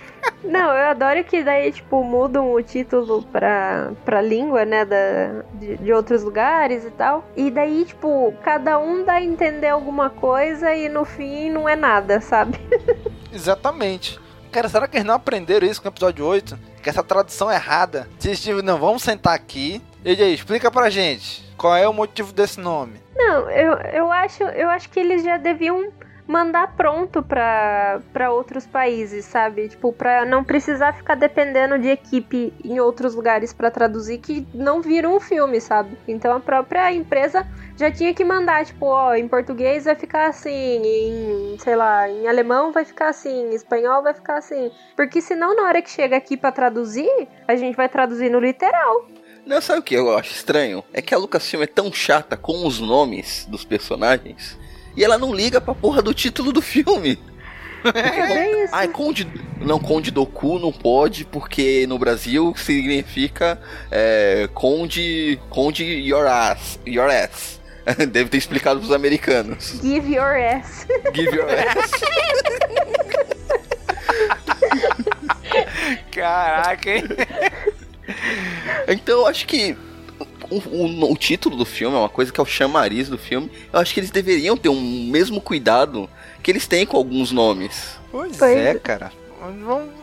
Não, eu adoro que daí, tipo, mudam o título pra, pra língua, né, da, de, de outros lugares e tal. E daí, tipo, cada um dá a entender alguma coisa e no fim não é nada, sabe? Exatamente. Cara, será que eles não aprenderam isso com o episódio 8? Que essa tradução é errada. Vocês tipo, não, vamos sentar aqui. E aí, explica pra gente. Qual é o motivo desse nome? Não, eu, eu, acho, eu acho que eles já deviam mandar pronto para outros países, sabe? Tipo, para não precisar ficar dependendo de equipe em outros lugares para traduzir que não viram o filme, sabe? Então a própria empresa já tinha que mandar, tipo, ó, em português vai ficar assim, em, sei lá, em alemão vai ficar assim, em espanhol vai ficar assim. Porque senão na hora que chega aqui para traduzir, a gente vai traduzir no literal. Não, sabe o que eu acho estranho? É que a Lucasfilm é tão chata com os nomes dos personagens e ela não liga pra porra do título do filme. É isso. Ai, Conde. Não, Conde Doku não pode, porque no Brasil significa é, Conde. Conde your ass. Your ass. Deve ter explicado pros americanos. Give your ass. Give your ass. Caraca, hein? Então eu acho que o, o, o, título do filme é uma coisa que é o chamariz do filme. Eu acho que eles deveriam ter um mesmo cuidado que eles têm com alguns nomes. Pois, pois é, cara.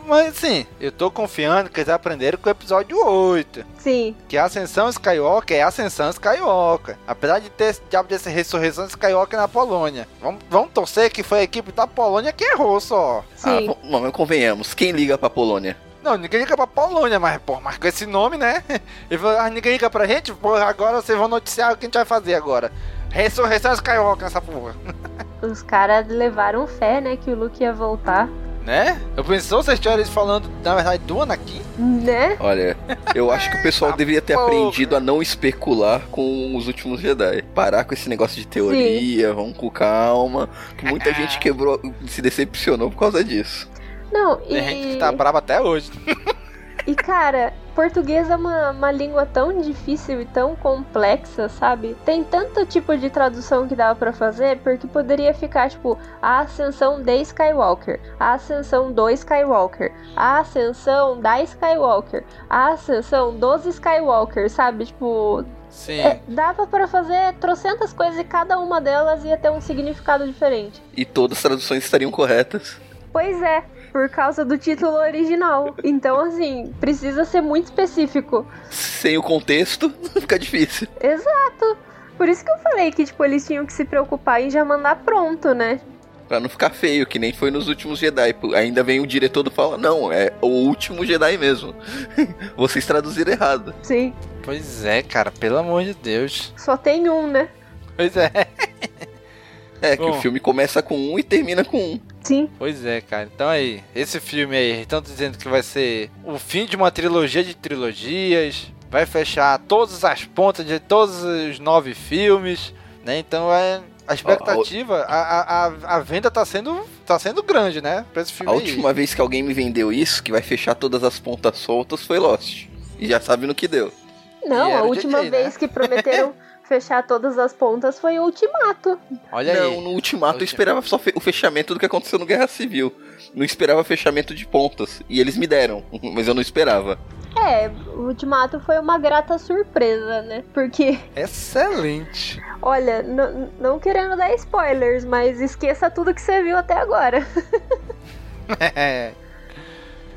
Mas assim, eu tô confiando que eles aprenderam com o episódio 8. Sim. Que a Ascensão Skywalker é a Ascensão Skywalker. Apesar de ter esse diabo dessa ressurreição Skywalker na Polônia. Vamos, vamos torcer que foi a equipe da Polônia que errou só. Sim. Ah, não, convenhamos. Quem liga pra Polônia? Não, ninguém liga pra Polônia, mas, pô, mas com esse nome, né? E ah, ninguém liga pra gente, pô, agora vocês vão noticiar o que a gente vai fazer agora. Ressurreição Skywalker nessa porra. Os caras levaram fé, né, que o Luke ia voltar. Né? Eu pensou vocês eles falando, na verdade, do Anakin? Né? Olha, eu acho que o pessoal ah, deveria ter porra. aprendido a não especular com os últimos Jedi. Parar com esse negócio de teoria, Sim. vamos com calma. Que muita gente quebrou, se decepcionou por causa disso. Não, Tem e... gente que tá brava até hoje. E cara, português é uma, uma língua tão difícil e tão complexa, sabe? Tem tanto tipo de tradução que dava para fazer, porque poderia ficar tipo a ascensão de Skywalker, a ascensão do Skywalker, a ascensão da Skywalker, a ascensão dos Skywalker, sabe? Tipo, Sim. É, dava pra fazer trocentas coisas e cada uma delas ia ter um significado diferente. E todas as traduções estariam corretas. Pois é, por causa do título original. Então, assim, precisa ser muito específico. Sem o contexto, fica difícil. Exato. Por isso que eu falei que, tipo, eles tinham que se preocupar em já mandar pronto, né? Pra não ficar feio, que nem foi nos últimos Jedi. Ainda vem o diretor do fala, não, é o último Jedi mesmo. Vocês traduziram errado. Sim. Pois é, cara, pelo amor de Deus. Só tem um, né? Pois é. É, que Bom. o filme começa com um e termina com um. Sim. Pois é, cara. Então aí, esse filme aí, estão dizendo que vai ser o fim de uma trilogia de trilogias, vai fechar todas as pontas de todos os nove filmes, né? Então é a expectativa, a, a, a, a venda tá sendo tá sendo grande, né? Pra esse filme A aí. última vez que alguém me vendeu isso, que vai fechar todas as pontas soltas, foi Lost. E já sabe no que deu. Não, a última JJ, né? vez que prometeram fechar todas as pontas foi o Ultimato. Olha não, aí. no Ultimato eu esperava só fe- o fechamento do que aconteceu no Guerra Civil. Não esperava fechamento de pontas. E eles me deram, mas eu não esperava. É, o Ultimato foi uma grata surpresa, né? Porque, Excelente. olha, não querendo dar spoilers, mas esqueça tudo que você viu até agora. É.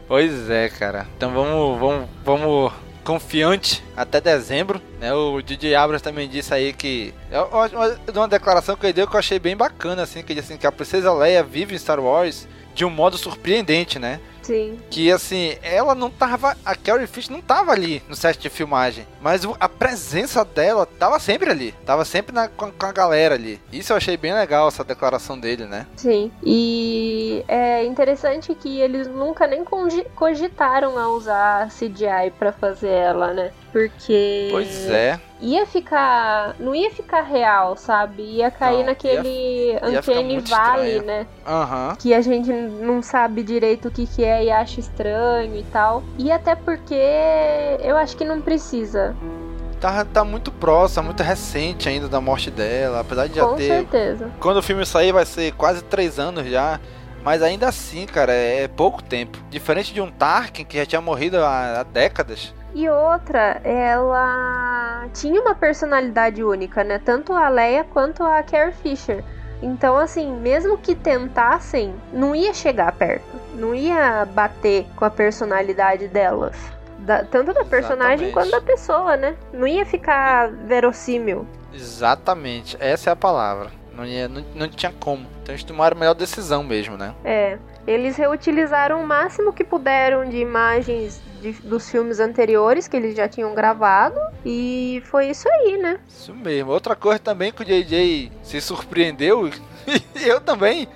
Pois é, cara. Então vamos, vamos, vamos confiante até dezembro. Né? O DJ Abrams também disse aí que. É uma, declaração que ele deu que eu achei bem bacana, assim, que ele disse assim, que a Princesa Leia vive em Star Wars de um modo surpreendente, né? Sim. Que assim, ela não tava. A Carrie Fisher não tava ali no set de filmagem. Mas a presença dela tava sempre ali. Tava sempre na- com, a galera ali. Isso eu achei bem legal, essa declaração dele, né? Sim. E é interessante que eles nunca nem cogitaram a usar CGI pra fazer ela, né? Porque Pois é. ia ficar. Não ia ficar real, sabe? Ia cair Não, naquele ia Uncanny Valley, né? Aham. que a gente não sabe direito o que, que é e acha estranho e tal. E até porque eu acho que não precisa. Tá, tá muito próximo, muito recente ainda da morte dela, apesar de já com ter. certeza. Quando o filme sair vai ser quase três anos já. Mas ainda assim, cara, é pouco tempo. Diferente de um Tarkin que já tinha morrido há, há décadas. E outra, ela tinha uma personalidade única, né? Tanto a Leia quanto a Carrie Fisher. Então, assim, mesmo que tentassem, não ia chegar perto. Não ia bater com a personalidade delas. Da- tanto da personagem Exatamente. quanto da pessoa, né? Não ia ficar verossímil. Exatamente, essa é a palavra. Não, ia, não, não tinha como. Então eles tomaram a melhor decisão mesmo, né? É, eles reutilizaram o máximo que puderam de imagens de- dos filmes anteriores que eles já tinham gravado e foi isso aí, né? Isso mesmo. Outra coisa também que o JJ se surpreendeu, e eu também,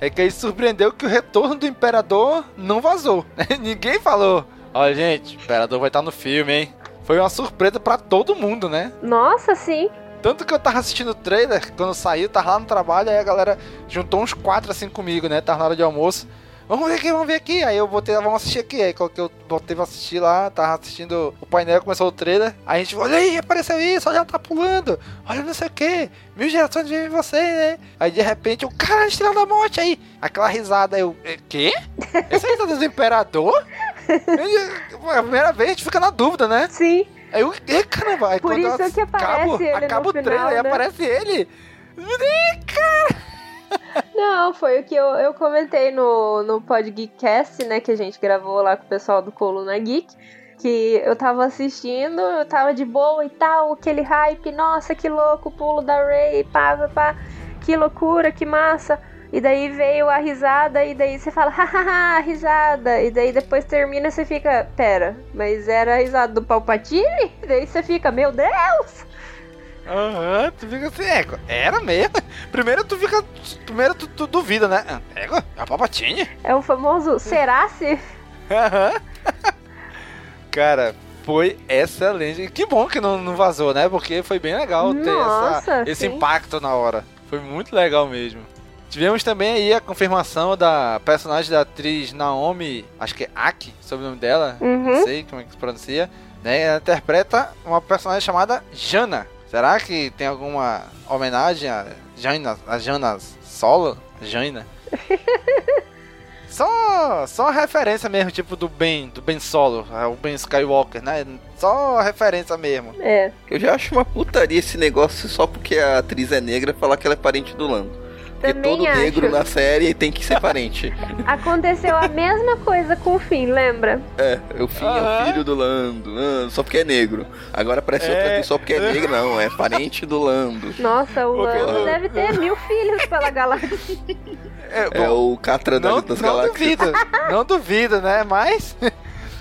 é que ele surpreendeu que o retorno do Imperador não vazou. Ninguém falou. Olha, gente, o Imperador vai estar no filme, hein? Foi uma surpresa pra todo mundo, né? Nossa, sim. Tanto que eu tava assistindo o trailer, quando saiu, tava lá no trabalho, aí a galera juntou uns quatro assim comigo, né? Tava na hora de almoço. Vamos ver aqui, vamos ver aqui. Aí eu botei, vamos assistir aqui. Aí coloquei, eu botei pra assistir lá, tava assistindo o painel, começou o trailer. Aí a gente, olha aí, apareceu isso, olha tá pulando. Olha não sei o que. Mil gerações vivem em você, né? Aí de repente, o cara, estrela da morte aí. Aquela risada, aí eu, "É, quê? Esse aí tá do Imperador? A primeira vez a gente fica na dúvida, né? Sim. Aí eu, e caramba, aí Por quando isso eu que aparece acabo, ele acaba o trailer e né? aparece ele. Não, foi o que eu, eu comentei no, no Pod Geekcast, né? Que a gente gravou lá com o pessoal do Coluna Geek. Que eu tava assistindo, eu tava de boa e tal, aquele hype, nossa, que louco, pulo da Ray, pá, pá, pá, que loucura, que massa. E daí veio a risada, e daí você fala, hahaha, risada. E daí depois termina você fica, pera, mas era a risada do Palpatine? E daí você fica, meu Deus! Aham, tu fica assim, é, era mesmo. Primeiro tu fica. Primeiro tu, tu duvida, né? Ah, É, a Palpatine? É o famoso, será se? Aham. Cara, foi excelente. Que bom que não, não vazou, né? Porque foi bem legal ter Nossa, essa, esse impacto na hora. Foi muito legal mesmo. Tivemos também aí a confirmação da personagem da atriz Naomi, acho que é Aki, sobre o nome dela, Uhum. não sei como é que se pronuncia, né? Ela interpreta uma personagem chamada Jana. Será que tem alguma homenagem a Jana, a Jana Solo? Jaina? Só, só referência mesmo, tipo do Ben, do Ben Solo, é, o Ben Skywalker, né? Só referência mesmo. É. Eu já acho uma putaria esse negócio só porque a atriz é negra falar que ela é parente do Lando. Porque Também todo acho. negro na série tem que ser parente. Aconteceu a mesma coisa com o Finn, lembra? É, o Finn é o filho do Lando, ah, só porque é negro. Agora parece É. outra atriz só porque é negro, não, é parente do Lando. Nossa, o Porque- Lando deve ter mil filhos pela galáxia. É, É bom, o Catra não, das não Galáxias. duvida, não duvida, né? Mas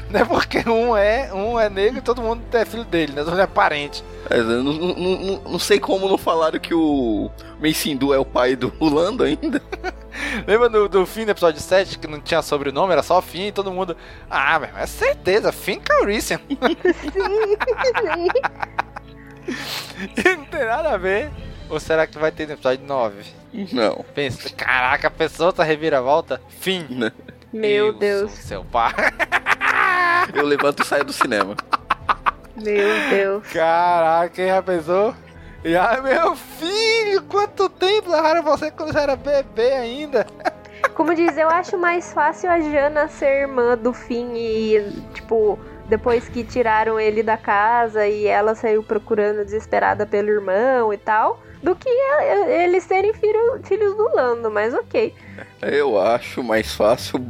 não é porque um é, um é negro e todo mundo é filho dele, né? Todo mundo é parente. É, não, não- não- não sei como não falaram que o Meicindu é o pai do Lando ainda. Lembra do, do fim do episódio 7 que não tinha sobrenome, era só Finn e todo mundo. Ah, meu, é certeza, Finn Calrissian. não tem nada a ver. Ou será que vai ter no episódio 9? Não. Pensa, caraca, a pessoa tá reviravolta. Fim. né? Meu Eu Deus. sou seu pai. Eu levanto e saio do cinema. Meu Deus. Caraca, quem já pensou? E ai, meu filho, quanto tempo levaram você quando você era bebê ainda? Como diz, eu acho mais fácil a Jana ser irmã do Finn e, tipo, depois que tiraram ele da casa e ela saiu procurando desesperada pelo irmão e tal, do que e- eles serem filho- filhos do Lando, mas ok. Eu acho mais fácil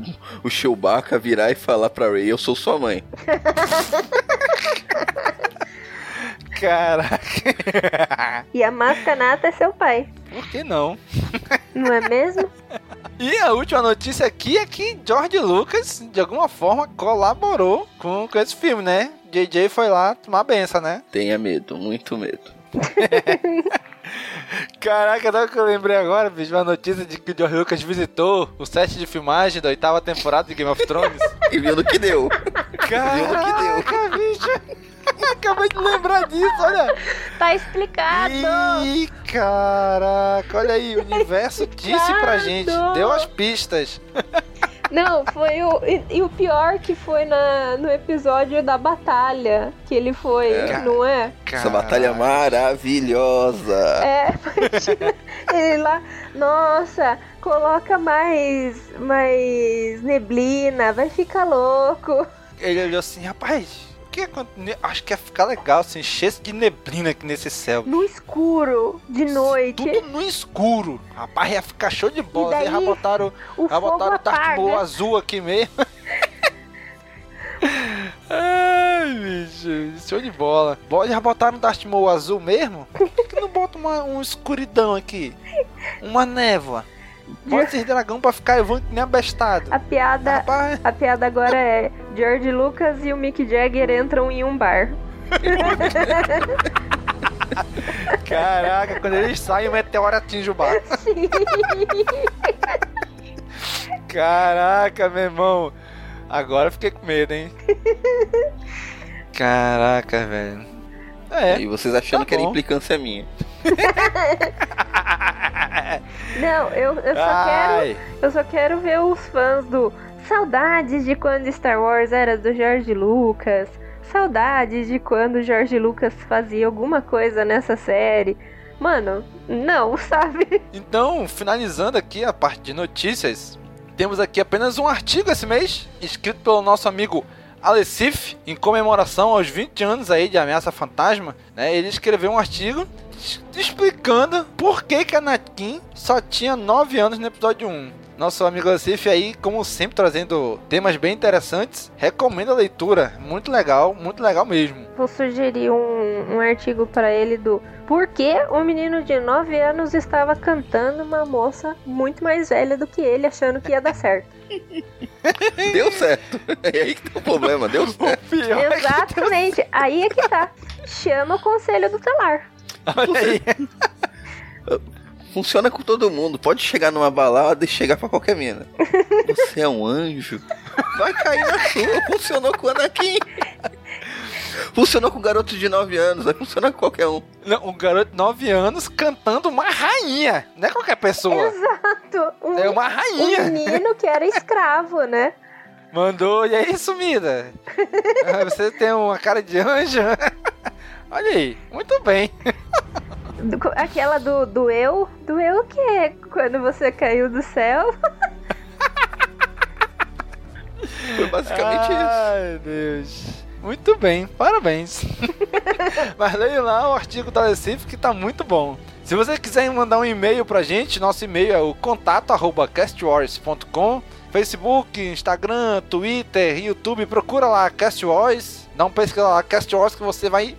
o Chewbacca virar e falar pra Ray, eu sou sua mãe. Caraca. E a Mascanata é seu pai, Por que não? não é mesmo? E a última notícia aqui é que George Lucas, de alguma forma, colaborou com, com esse filme, né? JJ foi lá tomar benção, né? Tenha medo, muito medo. Caraca, sabe o que eu lembrei agora, bicho? Uma notícia de que o George Lucas visitou o set de filmagem da oitava temporada de Game of Thrones. E viu no que deu. Caraca, bicho! Acabei de lembrar disso, olha! Tá explicado! Ih, caraca, olha aí, o universo disse pra gente, deu as pistas. Não, foi o. E, e o pior que foi na, no episódio da batalha que ele foi, É. não é? Essa batalha maravilhosa. É, imagina ele lá, nossa, coloca mais, mais neblina, vai ficar louco. Ele olhou assim, rapaz, que acho que ia ficar legal se enchesse de neblina aqui nesse céu. No escuro, de noite, Tudo no escuro. Rapaz, ia ficar show de bola. E daí, já botaram, o já botaram o azul aqui mesmo. Ai, bicho, show de bola. Bo- Já botaram o Darth Maul azul mesmo? Por que, que não bota uma, uma escuridão aqui? Uma névoa. Bota esses dragão pra ficar voando que nem abestado. A piada, Rapaz, a piada agora é George Lucas e o Mick Jagger entram em um bar. caraca, quando eles saem, o meteoro atinge o bar. Caraca, meu irmão. Agora eu fiquei com medo, hein? Caraca, velho. É. E vocês achando Tá que era implicância minha. Não, eu, eu só quero Ai, Eu só quero ver os fãs do Saudades de quando Star Wars era do George Lucas. Saudades de quando George Lucas fazia alguma coisa nessa série. Mano, não, sabe? Então, finalizando aqui a parte de notícias, temos aqui apenas um artigo esse mês, escrito pelo nosso amigo Alessif, em comemoração aos 20 anos aí de Ameaça Fantasma, né? Ele escreveu um artigo explicando por que que Anakin só tinha 9 anos no episódio 1. Nosso amigo Alessif aí, como sempre, trazendo temas bem interessantes. Recomendo a leitura. Muito legal, muito legal mesmo. Vou sugerir um, um artigo pra ele do Por que um menino de 9 anos estava cantando uma moça muito mais velha do que ele, achando que ia dar certo. Deu certo. É aí que tá o problema, deu certo. É Exatamente, aí é que tá. Chama o conselho do telar. Olha aí. Funciona com todo mundo. Pode chegar numa balada e chegar pra qualquer mina. Você é um anjo. Vai cair na sua. Funcionou com o Anakin. Funcionou com o garoto de 9 anos. Vai funcionar com qualquer um. Não, um garoto de 9 anos cantando uma rainha. Não é qualquer pessoa. Exato. Um, É uma um rainha. menino que era escravo, né? Mandou, e aí, sumida? Ah, Você tem uma cara de anjo? Olha aí, muito bem. Do- Aquela do, do eu. Do eu que é quando você caiu do céu. Foi basicamente isso. Ai, Deus. Muito bem, parabéns. Mas leia lá o artigo da Recife que tá muito bom. Se você quiser mandar um e-mail pra gente, nosso e-mail é o contato@castwars.com. Facebook, Instagram, Twitter, YouTube, procura lá Cast Wars, dá um pesquisa lá Cast Wars que você vai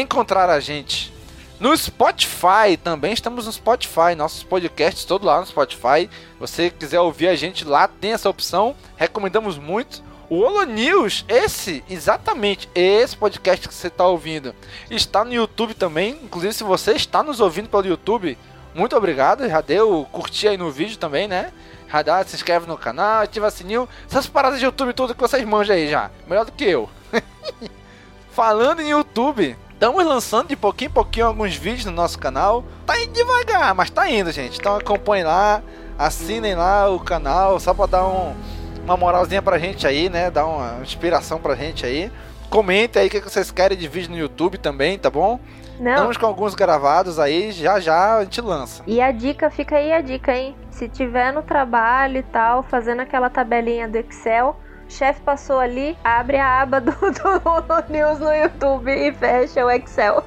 encontrar a gente. No Spotify também estamos no Spotify, nossos podcasts todos lá no Spotify. você quiser ouvir a gente lá, tem essa opção. Recomendamos muito. O Holo News, esse, exatamente, esse podcast que você está ouvindo, está no YouTube também. Inclusive, se você está nos ouvindo pelo YouTube, muito obrigado. Já deu curtir aí no vídeo também, né? Já dá, se inscreve no canal, ativa o sininho. Essas paradas de YouTube tudo que vocês manjam aí já. Melhor do que eu. Falando em YouTube, Estamos lançando de pouquinho em pouquinho alguns vídeos no nosso canal. Tá indo devagar, mas tá indo, gente. Então acompanhem lá, assinem lá o canal, só pra dar um, uma moralzinha pra gente aí, né? Dar uma inspiração pra gente aí. Comentem aí o que vocês querem de vídeo no YouTube também, tá bom? Não. Estamos com alguns gravados aí, já já a gente lança. E a dica, fica aí a dica, hein? Se tiver no trabalho e tal, fazendo aquela tabelinha do Excel, chefe passou ali, abre a aba do, do News no YouTube e fecha o Excel.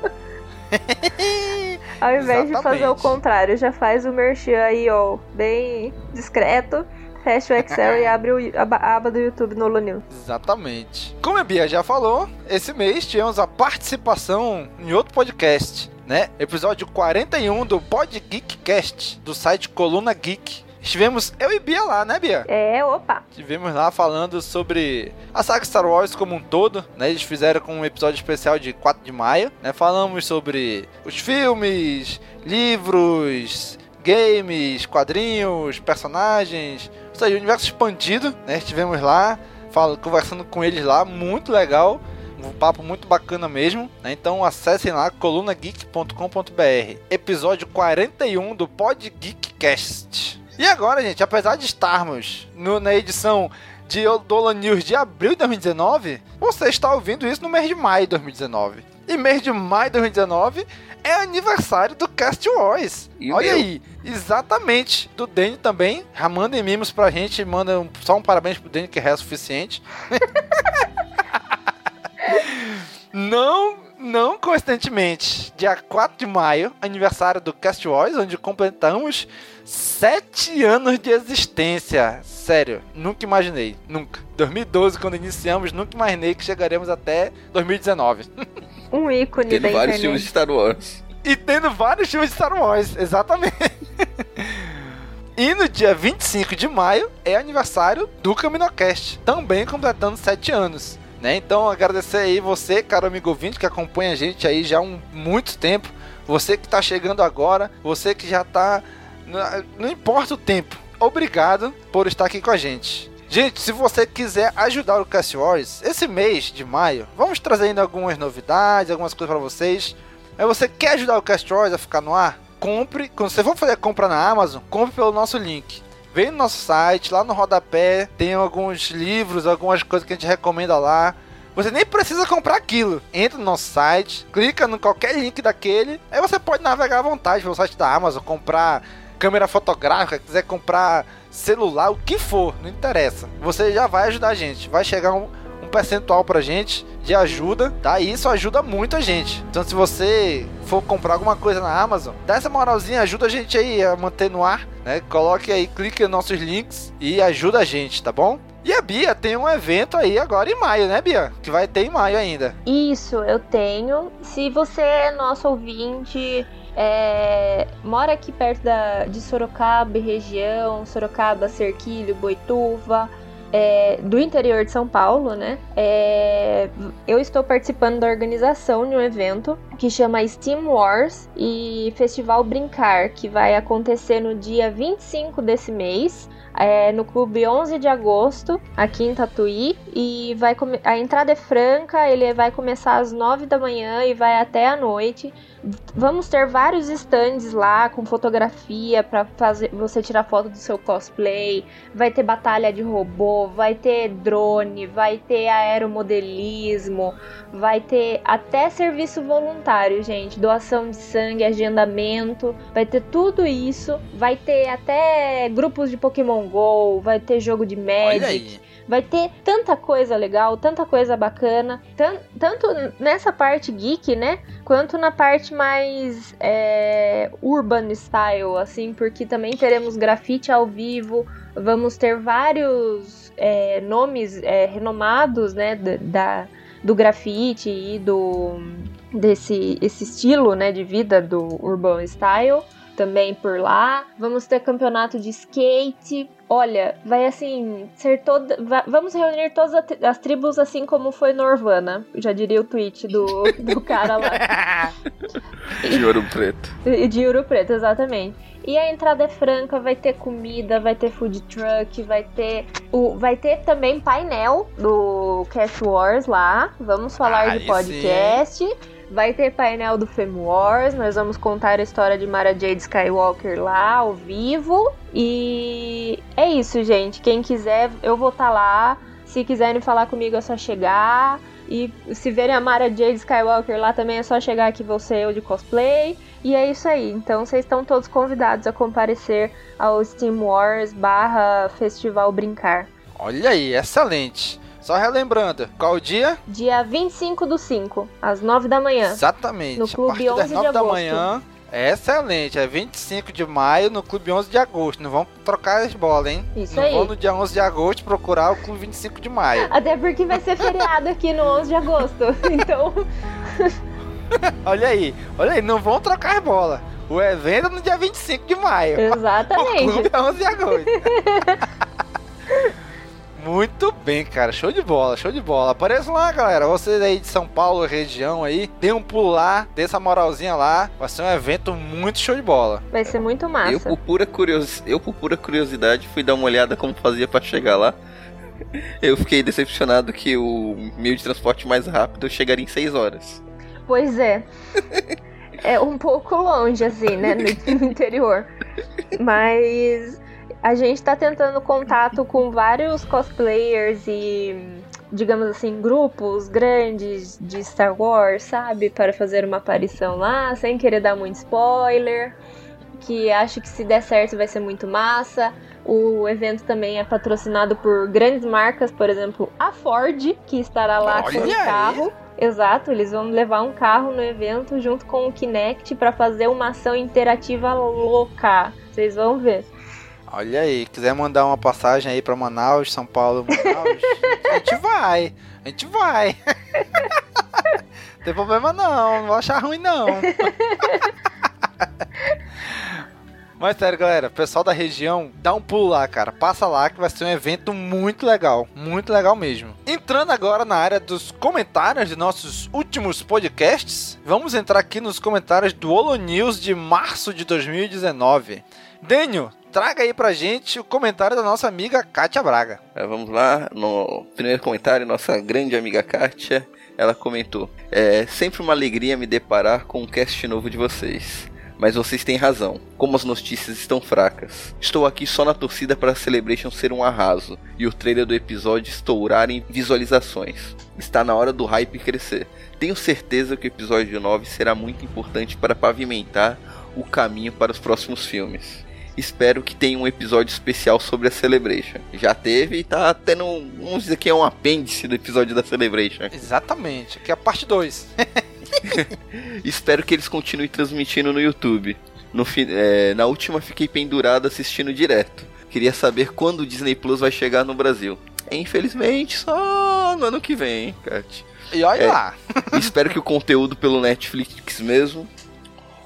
Ao invés Exatamente. de fazer o contrário, já faz o merchan aí, ó, bem discreto. Fecha o Excel e abre o, a, aba do YouTube no News. Exatamente. Como a Bia já falou, esse mês tivemos a participação em outro podcast, né? Episódio 41 do Pod Geek Cast, do site Coluna Geek. Estivemos eu e Bia lá, né, Bia? É, opa. Estivemos lá falando sobre a saga Star Wars como um todo, né? Eles fizeram com um episódio especial de 4 de maio, né? Falamos sobre os filmes, livros, games, quadrinhos, personagens, ou seja, o universo expandido, né? Estivemos lá, falando, conversando com eles lá, muito legal um papo muito bacana mesmo. Né? Então acessem lá colunageek.com.br, episódio 41 do Pod Geekcast. E agora, gente, apesar de estarmos no, na edição de Dola News de abril de 2019, você está ouvindo isso no mês de maio de 2019. E mês de maio de 2019 é aniversário do Cast Wars. Olha aí, exatamente. Do Danny também. Já mandem mimos pra gente. Manda só um parabéns pro Danny, que é suficiente. Não não coincidentemente, dia 4 de maio, aniversário do Cast Wars, onde completamos 7 anos de existência. Sério, nunca imaginei, nunca. 2012, quando iniciamos, nunca imaginei que chegaremos até 2019. Um ícone Tendo da vários internet. filmes de Star Wars. E tendo vários filmes de Star Wars, exatamente. E no dia 25 de maio é aniversário do CaminoCast, também completando 7 anos. Né? Então agradecer aí você, caro amigo ouvinte, que acompanha a gente aí já há um, muito tempo. Você que está chegando agora, você que já está. Não importa o tempo. Obrigado por estar aqui com a gente. Gente, se você quiser ajudar o Cast Wars, esse mês de maio, vamos trazendo algumas novidades, algumas coisas para vocês. Mas você quer ajudar o Cast Wars a ficar no ar? Compre, quando você for fazer a compra na Amazon, compre pelo nosso link. Vem no nosso site, lá no rodapé tem alguns livros, algumas coisas que a gente recomenda lá. Você nem precisa comprar aquilo. Entra no nosso site, clica no qualquer link daquele, aí você pode navegar à vontade pelo site da Amazon, comprar câmera fotográfica, quiser comprar celular, o que for, não interessa. Você já vai ajudar a gente. Vai chegar um, percentual pra gente de ajuda, tá? E isso ajuda muito a gente. Então, se você for comprar alguma coisa na Amazon, dá essa moralzinha, ajuda a gente aí a manter no ar, né? Coloque aí, clique nos nossos links e ajuda a gente, tá bom? E a Bia tem um evento aí agora em maio, né, Bia? Que vai ter em maio ainda. Isso, eu tenho. Se você é nosso ouvinte, é, mora aqui perto da, de Sorocaba e região, Sorocaba, Cerquilho, Boituva, é, do interior de São Paulo, né? É, eu estou participando da organização de um evento que chama Steam Wars e Festival Brincar, que vai acontecer no dia 25 desse mês. É, no clube 11 de agosto, aqui em Tatuí, e vai a entrada é franca, ele vai começar às 9 da manhã e vai até a noite. Vamos ter vários stands lá com fotografia para fazer você tirar foto do seu cosplay. Vai ter batalha de robô, vai ter drone, vai ter aeromodelismo, vai ter até serviço voluntário, gente, doação de sangue, agendamento, vai ter tudo isso. Vai ter até grupos de Pokémon Go, vai ter jogo de Magic Vai ter tanta coisa legal, tanta coisa bacana, tan tanto nessa parte geek, né? Quanto na parte mais é, urban style, assim, porque também teremos grafite ao vivo, vamos ter vários é, nomes é, renomados, né? Da, do grafite e do desse esse estilo, né, de vida do urban style também por lá. Vamos ter campeonato de skate. Olha, vai assim ser toda. vamos reunir todas as tribos assim como foi Norvana. Já diria o tweet do, do cara lá. de ouro preto. De ouro preto, exatamente. E a entrada é franca, vai ter comida, vai ter food truck, vai ter o, vai ter também painel do Cast Wars lá. Vamos falar de podcast. Vai ter painel do Fem Wars, nós vamos contar a história de Mara Jade Skywalker lá ao vivo. E é isso, gente. Quem quiser, eu vou estar tá lá. Se quiserem falar comigo é só chegar. E se verem a Mara Jade Skywalker lá também é só chegar aqui você eu de cosplay. E é isso aí. Então vocês estão todos convidados a comparecer ao Steam Wars barra Festival Brincar. Olha aí, excelente. Só relembrando, qual o dia? Dia 25 do 5, às 9 da manhã. Exatamente. No Clube a 11 das 9 de da manhã. É excelente, é 25 de maio no Clube 11 de agosto. Não vamos trocar as bolas, hein? Isso Não aí. vão no dia 11 de agosto procurar o Clube 25 de maio. Até porque vai ser feriado aqui no 11 de agosto. Então. olha aí, olha aí, não vão trocar as bolas. O evento é no dia 25 de maio. Exatamente. O clube é 11 de agosto. Muito bem, cara. Show de bola, show de bola. Apareçam lá, galera. Vocês aí de São Paulo, região aí, dê um pulo lá, dê essa moralzinha lá. Vai ser um evento muito show de bola. Vai ser muito massa. Eu, por pura, curios... eu, por pura curiosidade, fui dar uma olhada como fazia para chegar lá. Eu fiquei decepcionado que o meio de transporte mais rápido chegaria em 6 horas. Pois é. é um pouco longe, assim, né? No interior. Mas a gente está tentando contato com vários cosplayers e, digamos assim, grupos grandes de Star Wars, sabe? Para fazer uma aparição lá, sem querer dar muito spoiler. Que acho que se der certo vai ser muito massa. O evento também é patrocinado por grandes marcas, por exemplo, a Ford, que estará lá Olha com o carro. Exato, eles vão levar um carro no evento junto com o Kinect para fazer uma ação interativa louca. Vocês vão ver. Olha aí, quiser mandar uma passagem aí pra Manaus, São Paulo, Manaus, a gente vai. A gente vai. não tem problema não, não vou achar ruim não. Mas sério, galera, pessoal da região, dá um pulo lá, cara. Passa lá que vai ser um evento muito legal. Muito legal mesmo. Entrando agora na área dos comentários de nossos últimos podcasts, vamos entrar aqui nos comentários do Holo News de março de 2019. Daniel, traga aí pra gente o comentário da nossa amiga Kátia Braga. É, vamos lá, no primeiro comentário, nossa grande amiga Kátia, ela comentou: É sempre uma alegria me deparar com um cast novo de vocês. Mas vocês têm razão, como as notícias estão fracas. Estou aqui só na torcida para a Celebration ser um arraso e o trailer do episódio estourar em visualizações. Está na hora do hype crescer. Tenho certeza que o episódio 9 será muito importante para pavimentar o caminho para os próximos filmes espero que tenha um episódio especial sobre a Celebration. Já teve e tá tendo, vamos dizer que é um apêndice do episódio da Celebration. Exatamente, que é a parte 2. espero que eles continuem transmitindo no YouTube. No, é, na última fiquei pendurado assistindo direto. Queria saber quando o Disney Plus vai chegar no Brasil. Infelizmente, só no ano que vem, Kat. E olha é, lá. espero que o conteúdo pelo Netflix mesmo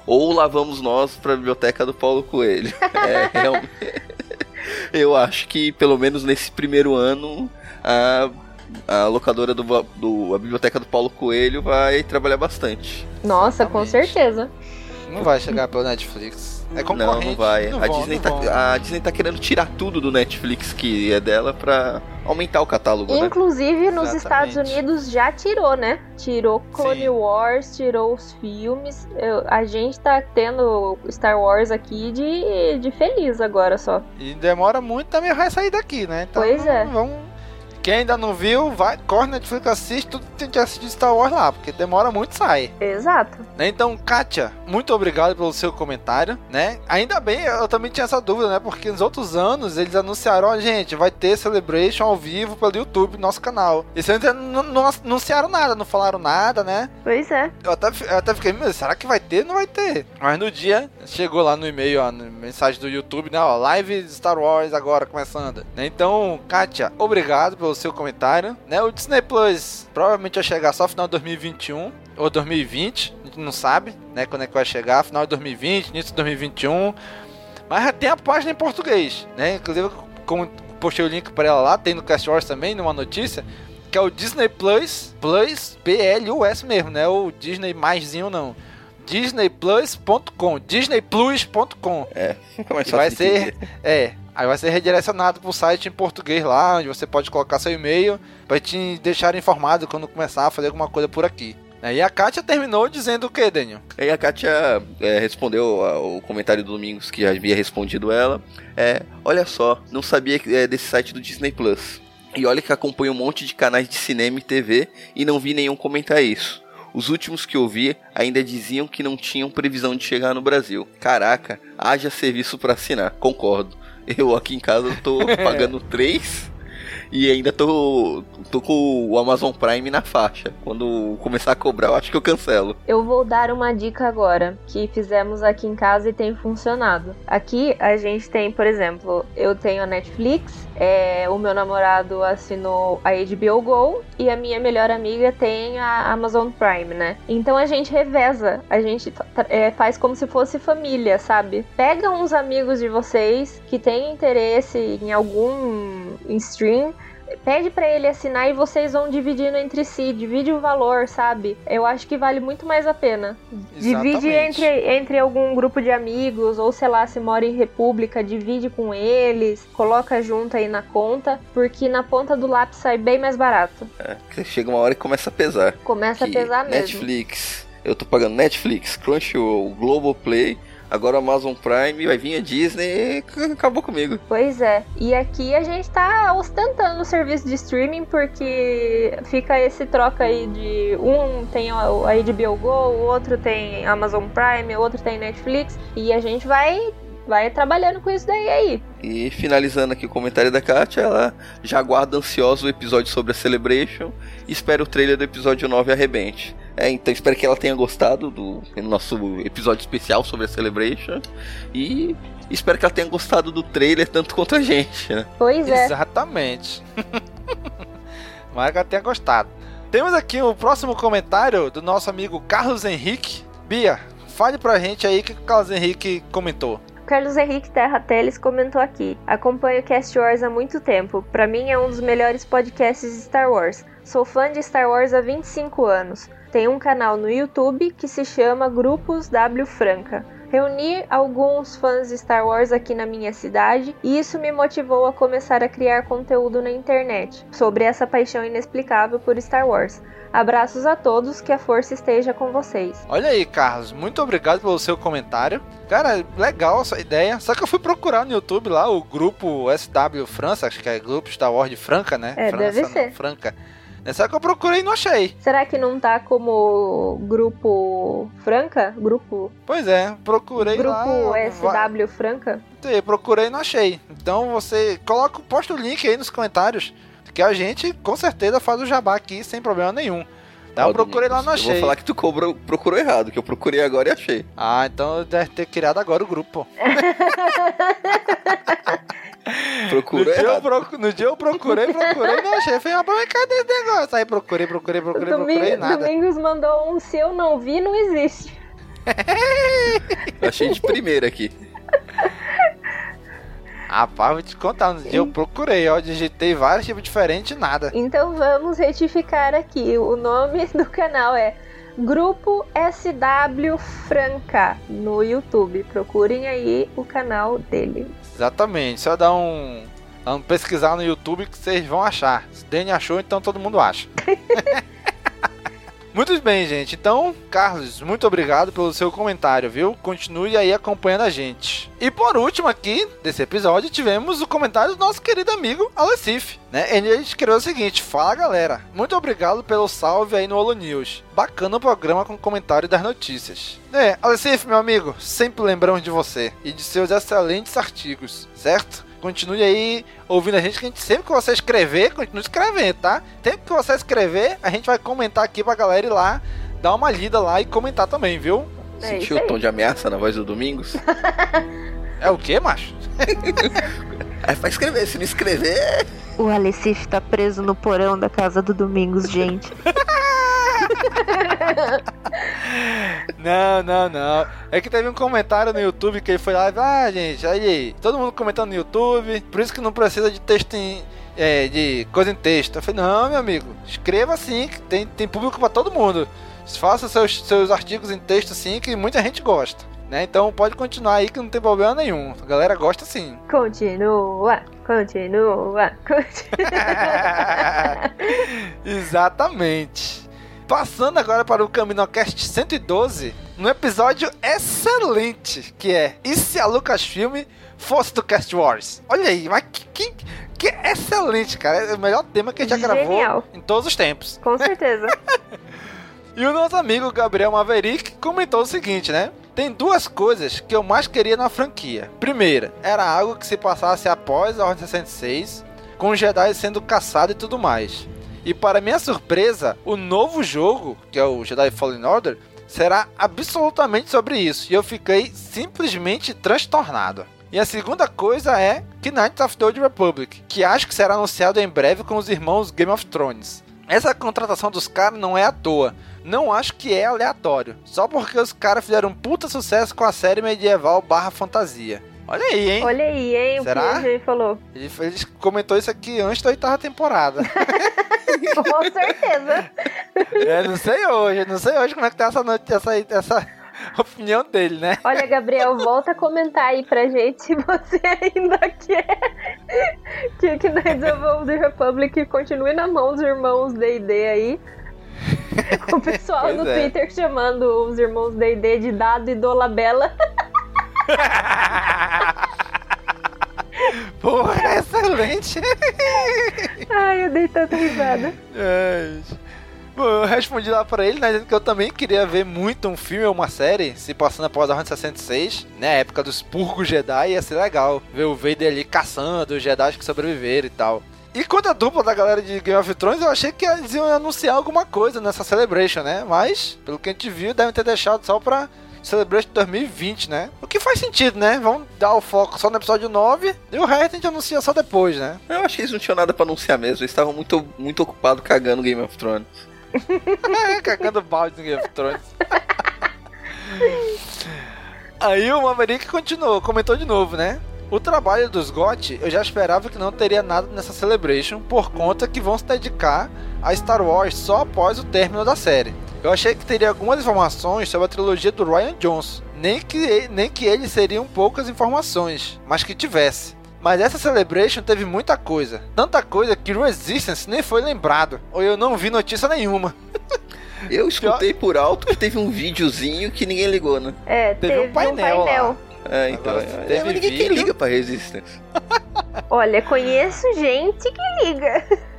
ou lá vamos nós para a biblioteca do Paulo Coelho. É, realmente. Eu acho que pelo menos nesse primeiro ano a, a locadora do, do a biblioteca do Paulo Coelho vai trabalhar bastante. Nossa, Exatamente. com certeza. Não vai chegar pelo Netflix. É concorrente. Não, não vai. Não a, vão, Disney tá, a Disney tá querendo tirar tudo do Netflix que é dela pra aumentar o catálogo, né? Inclusive, né? nos Estados Unidos já tirou, né? Tirou Clone Sim. Wars, tirou os filmes. Eu, a gente tá tendo Star Wars aqui de, de feliz agora só. E demora muito, também vai sair daqui, né? Então, pois é. Vamos Quem ainda não viu, vai, corre na Netflix, assiste tudo que tem que assistir Star Wars lá, porque demora muito e sai. Exato. Né? Então, Kátia, muito obrigado pelo seu comentário, né? Ainda bem, eu também tinha essa dúvida, né? Porque nos outros anos eles anunciaram, ó, gente, vai ter Celebration ao vivo pelo YouTube, nosso canal. Esse ano não, não anunciaram nada, não falaram nada, né? Pois é. Eu até, eu até fiquei, mas será que vai ter? Não vai ter. Mas no dia, chegou lá no e-mail, ó, mensagem do YouTube, né? Ó, live Star Wars agora começando. Né? Então, Kátia, obrigado pelo seu comentário. Né? O Disney Plus provavelmente vai chegar só no final de 2021 ou 2020, a gente não sabe, né? Quando é que vai chegar, final de 2020, início de 2021. Mas já tem a página em português, né? Inclusive, como postei o link para ela lá, tem no Cast Wars também, numa notícia, que é o Disney Plus, Plus, P-L-U-S mesmo, né? O Disney maisinho não. disneyplus.com, disneyplus.com. É, vai ser, é, aí vai ser redirecionado para o site em português lá, onde você pode colocar seu e-mail para te deixar informado quando começar a fazer alguma coisa por aqui. E a Kátia terminou dizendo o que, Daniel? E a Kátia é, respondeu o comentário do Domingos que já havia respondido ela. É, olha só, não sabia é, desse site do Disney Plus. E olha que acompanho um monte de canais de cinema e TV e não vi nenhum comentar isso. Os últimos que eu vi ainda diziam que não tinham previsão de chegar no Brasil. Caraca, haja serviço para assinar, concordo. Eu aqui em casa tô pagando 3 e ainda tô, tô com o Amazon Prime na faixa. Quando começar a cobrar, eu acho que eu cancelo. Eu vou dar uma dica agora, que fizemos aqui em casa e tem funcionado. Aqui a gente tem, por exemplo, eu tenho a Netflix, é, o meu namorado assinou a HBO Go e a minha melhor amiga tem a Amazon Prime, né? Então a gente reveza, a gente é, faz como se fosse família, sabe? Pega uns amigos de vocês que têm interesse em algum stream pede para ele assinar e vocês vão dividindo entre si, divide o valor, sabe? Eu acho que vale muito mais a pena. Exatamente. Divide entre, entre algum grupo de amigos, ou sei lá, se mora em república, divide com eles, coloca junto aí na conta, porque na ponta do lápis sai bem mais barato. É, chega uma hora que começa a pesar. Começa que a pesar mesmo. Netflix, eu tô pagando Netflix, Crunchyroll, Globoplay agora Amazon Prime, vai vir a Disney acabou comigo. Pois é. E aqui a gente tá ostentando o serviço de streaming porque fica esse troca aí de um tem a HBO Go, o outro tem Amazon Prime, o outro tem Netflix e a gente vai vai trabalhando com isso daí aí. E finalizando aqui o comentário da Katia, ela já aguarda ansioso o episódio sobre a Celebration e espera o trailer do episódio 9 arrebente. É, então espero que ela tenha gostado do nosso episódio especial sobre a Celebration. E espero que ela tenha gostado do trailer tanto quanto a gente, né? Pois é. Exatamente. Mas que ela tenha gostado. Temos aqui o próximo comentário do nosso amigo Carlos Henrique. Bia, fale pra gente aí o que o Carlos Henrique comentou. Carlos Henrique Terra Teles comentou aqui: Acompanho o Cast Wars há muito tempo. Para mim é um dos melhores podcasts de Star Wars. Sou fã de Star Wars há 25 anos tem um canal no YouTube que se chama Grupos W Franca. Reuni alguns fãs de Star Wars aqui na minha cidade e isso me motivou a começar a criar conteúdo na internet sobre essa paixão inexplicável por Star Wars. Abraços a todos, que a força esteja com vocês. Olha aí, Carlos, muito obrigado pelo seu comentário. Cara, legal essa ideia. Só que eu fui procurar no YouTube lá o grupo SW França, acho que é Grupo Star Wars de Franca, né? É, França, deve não, ser. Franca. É só que eu procurei e não achei. Será que não tá como grupo Franca? Grupo. Pois é, procurei grupo lá. SW Franca? Eu procurei e não achei. Então você coloca, posta o link aí nos comentários. Que a gente com certeza faz o jabá aqui sem problema nenhum. Tá, eu procurei lá, não achei. Eu vou falar que tu cobrou, procurou errado, que eu procurei agora e achei. Ah, então deve ter criado agora o grupo. Procurou no, dia proc... no dia eu procurei, procurei, não achei. Falei, ah, mas cadê esse negócio? Aí procurei, procurei, procurei, Domingo, procurei, nada. Domingos mandou um, se eu não vi, não existe. eu achei de primeira aqui. Rapaz, vou te contar, no dia eu procurei, ó, digitei vários tipos diferentes nada. Então vamos retificar aqui, o nome do canal é Grupo SW Franca no YouTube. Procurem aí o canal dele. Exatamente, só dá um, um pesquisar no YouTube que vocês vão achar. Se Dani achou, então todo mundo acha. Muito bem, gente. Então, Carlos, muito obrigado pelo seu comentário, viu? Continue aí acompanhando a gente. E por último aqui, desse episódio, tivemos o comentário do nosso querido amigo Alessif, né? Ele escreveu o seguinte: Fala galera, muito obrigado pelo salve aí no Holo News. Bacana o programa com comentário das notícias. É, Alessif, meu amigo, sempre lembramos de você e de seus excelentes artigos, certo? Continue aí ouvindo a gente, que a gente sempre que você escrever, continue escrevendo, tá? Sempre que você escrever, a gente vai comentar aqui pra galera ir lá, dar uma lida lá e comentar também, viu? É Sentiu o tom de ameaça na voz do Domingos? É o que, macho? É pra escrever, se não escrever. O Alecif tá preso no porão da casa do Domingos, gente. Não, não, não. É que teve um comentário no YouTube que ele foi lá, ah, gente, aí, todo mundo comentando no YouTube, por isso que não precisa de texto em. é, de coisa em texto. Eu falei, não, meu amigo, escreva assim, que tem, tem público pra todo mundo. Faça seus, seus artigos em texto assim, que muita gente gosta. Né? Então pode continuar aí que não tem problema nenhum. A galera gosta sim. Continua, continua, continua. Exatamente. Passando agora para o CaminoCast 112, um episódio excelente, que é E se a Lucasfilm fosse do Cast Wars? Olha aí, mas que, que, que excelente, cara. É o melhor tema que a gente já gravou Genial. em todos os tempos. Com certeza. E o nosso amigo Gabriel Maverick comentou o seguinte, né? Tem duas coisas que eu mais queria na franquia. Primeira, era algo que se passasse após a Ordem 66, com os Jedi sendo caçados e tudo mais. E para minha surpresa, o novo jogo, que é o Jedi Fallen Order, será absolutamente sobre isso. E eu fiquei simplesmente transtornado. E a segunda coisa é Knights of the Old Republic, que acho que será anunciado em breve com os irmãos Game of Thrones. Essa contratação dos caras não é à toa. Não acho que é aleatório. Só porque os caras fizeram um puta sucesso com a série medieval barra fantasia. Olha aí, hein? Olha aí, hein, Será? o que falou. Ele, ele comentou isso aqui antes da oitava temporada. Com certeza. é, não sei hoje, não sei hoje como é que tá essa, noite, essa, essa opinião dele, né? Olha, Gabriel, volta a comentar aí pra gente se você ainda quer que, Knights of Old Republic continue na mão dos irmãos D&D aí. O pessoal Pois no é. Twitter chamando os irmãos D&D de Dado e Dolabella. Porra, excelente! Ai, eu dei tanta risada. É, Bom, eu respondi lá pra ele, né, dizendo que eu também queria ver muito um filme ou uma série se passando após a Ordem 66, né, época dos Purgos Jedi, ia ser legal ver o Vader ali caçando os Jedi que sobreviveram e tal. E quanto à dupla da galera de Game of Thrones, eu achei que eles iam anunciar alguma coisa nessa Celebration, né, mas, pelo que a gente viu, devem ter deixado só pra Celebration 2020, né? O que faz sentido, né? Vamos dar o foco só no episódio 9 e o resto a gente anuncia só depois, né? Eu acho que eles não tinham nada pra anunciar mesmo. Eles estavam muito, muito ocupados cagando Game of Thrones. Cagando balde no Game of Thrones. Aí o Maverick continuou, comentou de novo, né? O trabalho dos GOT eu já esperava que não teria nada nessa Celebration, por conta que vão se dedicar a Star Wars só após o término da série. Eu achei que teria algumas informações sobre a trilogia do Ryan Johnson, nem que, nem que eles seriam poucas informações, mas que tivesse. Mas essa Celebration teve muita coisa. Tanta coisa que Resistance nem foi lembrado. Ou eu não vi notícia nenhuma. Eu escutei por alto que teve um videozinho que ninguém ligou, né? É, Teve um teve, um painel painel. lá. É, então. Agora, é, teve mas ninguém que vídeo. liga pra Resistance. Olha, conheço gente que liga.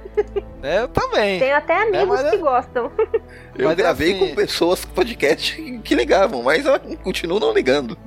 É, Eu também. Tenho até amigos mas é- que gostam. Eu Mas gravei assim- com pessoas com podcast que ligavam, mas eu continuo não ligando.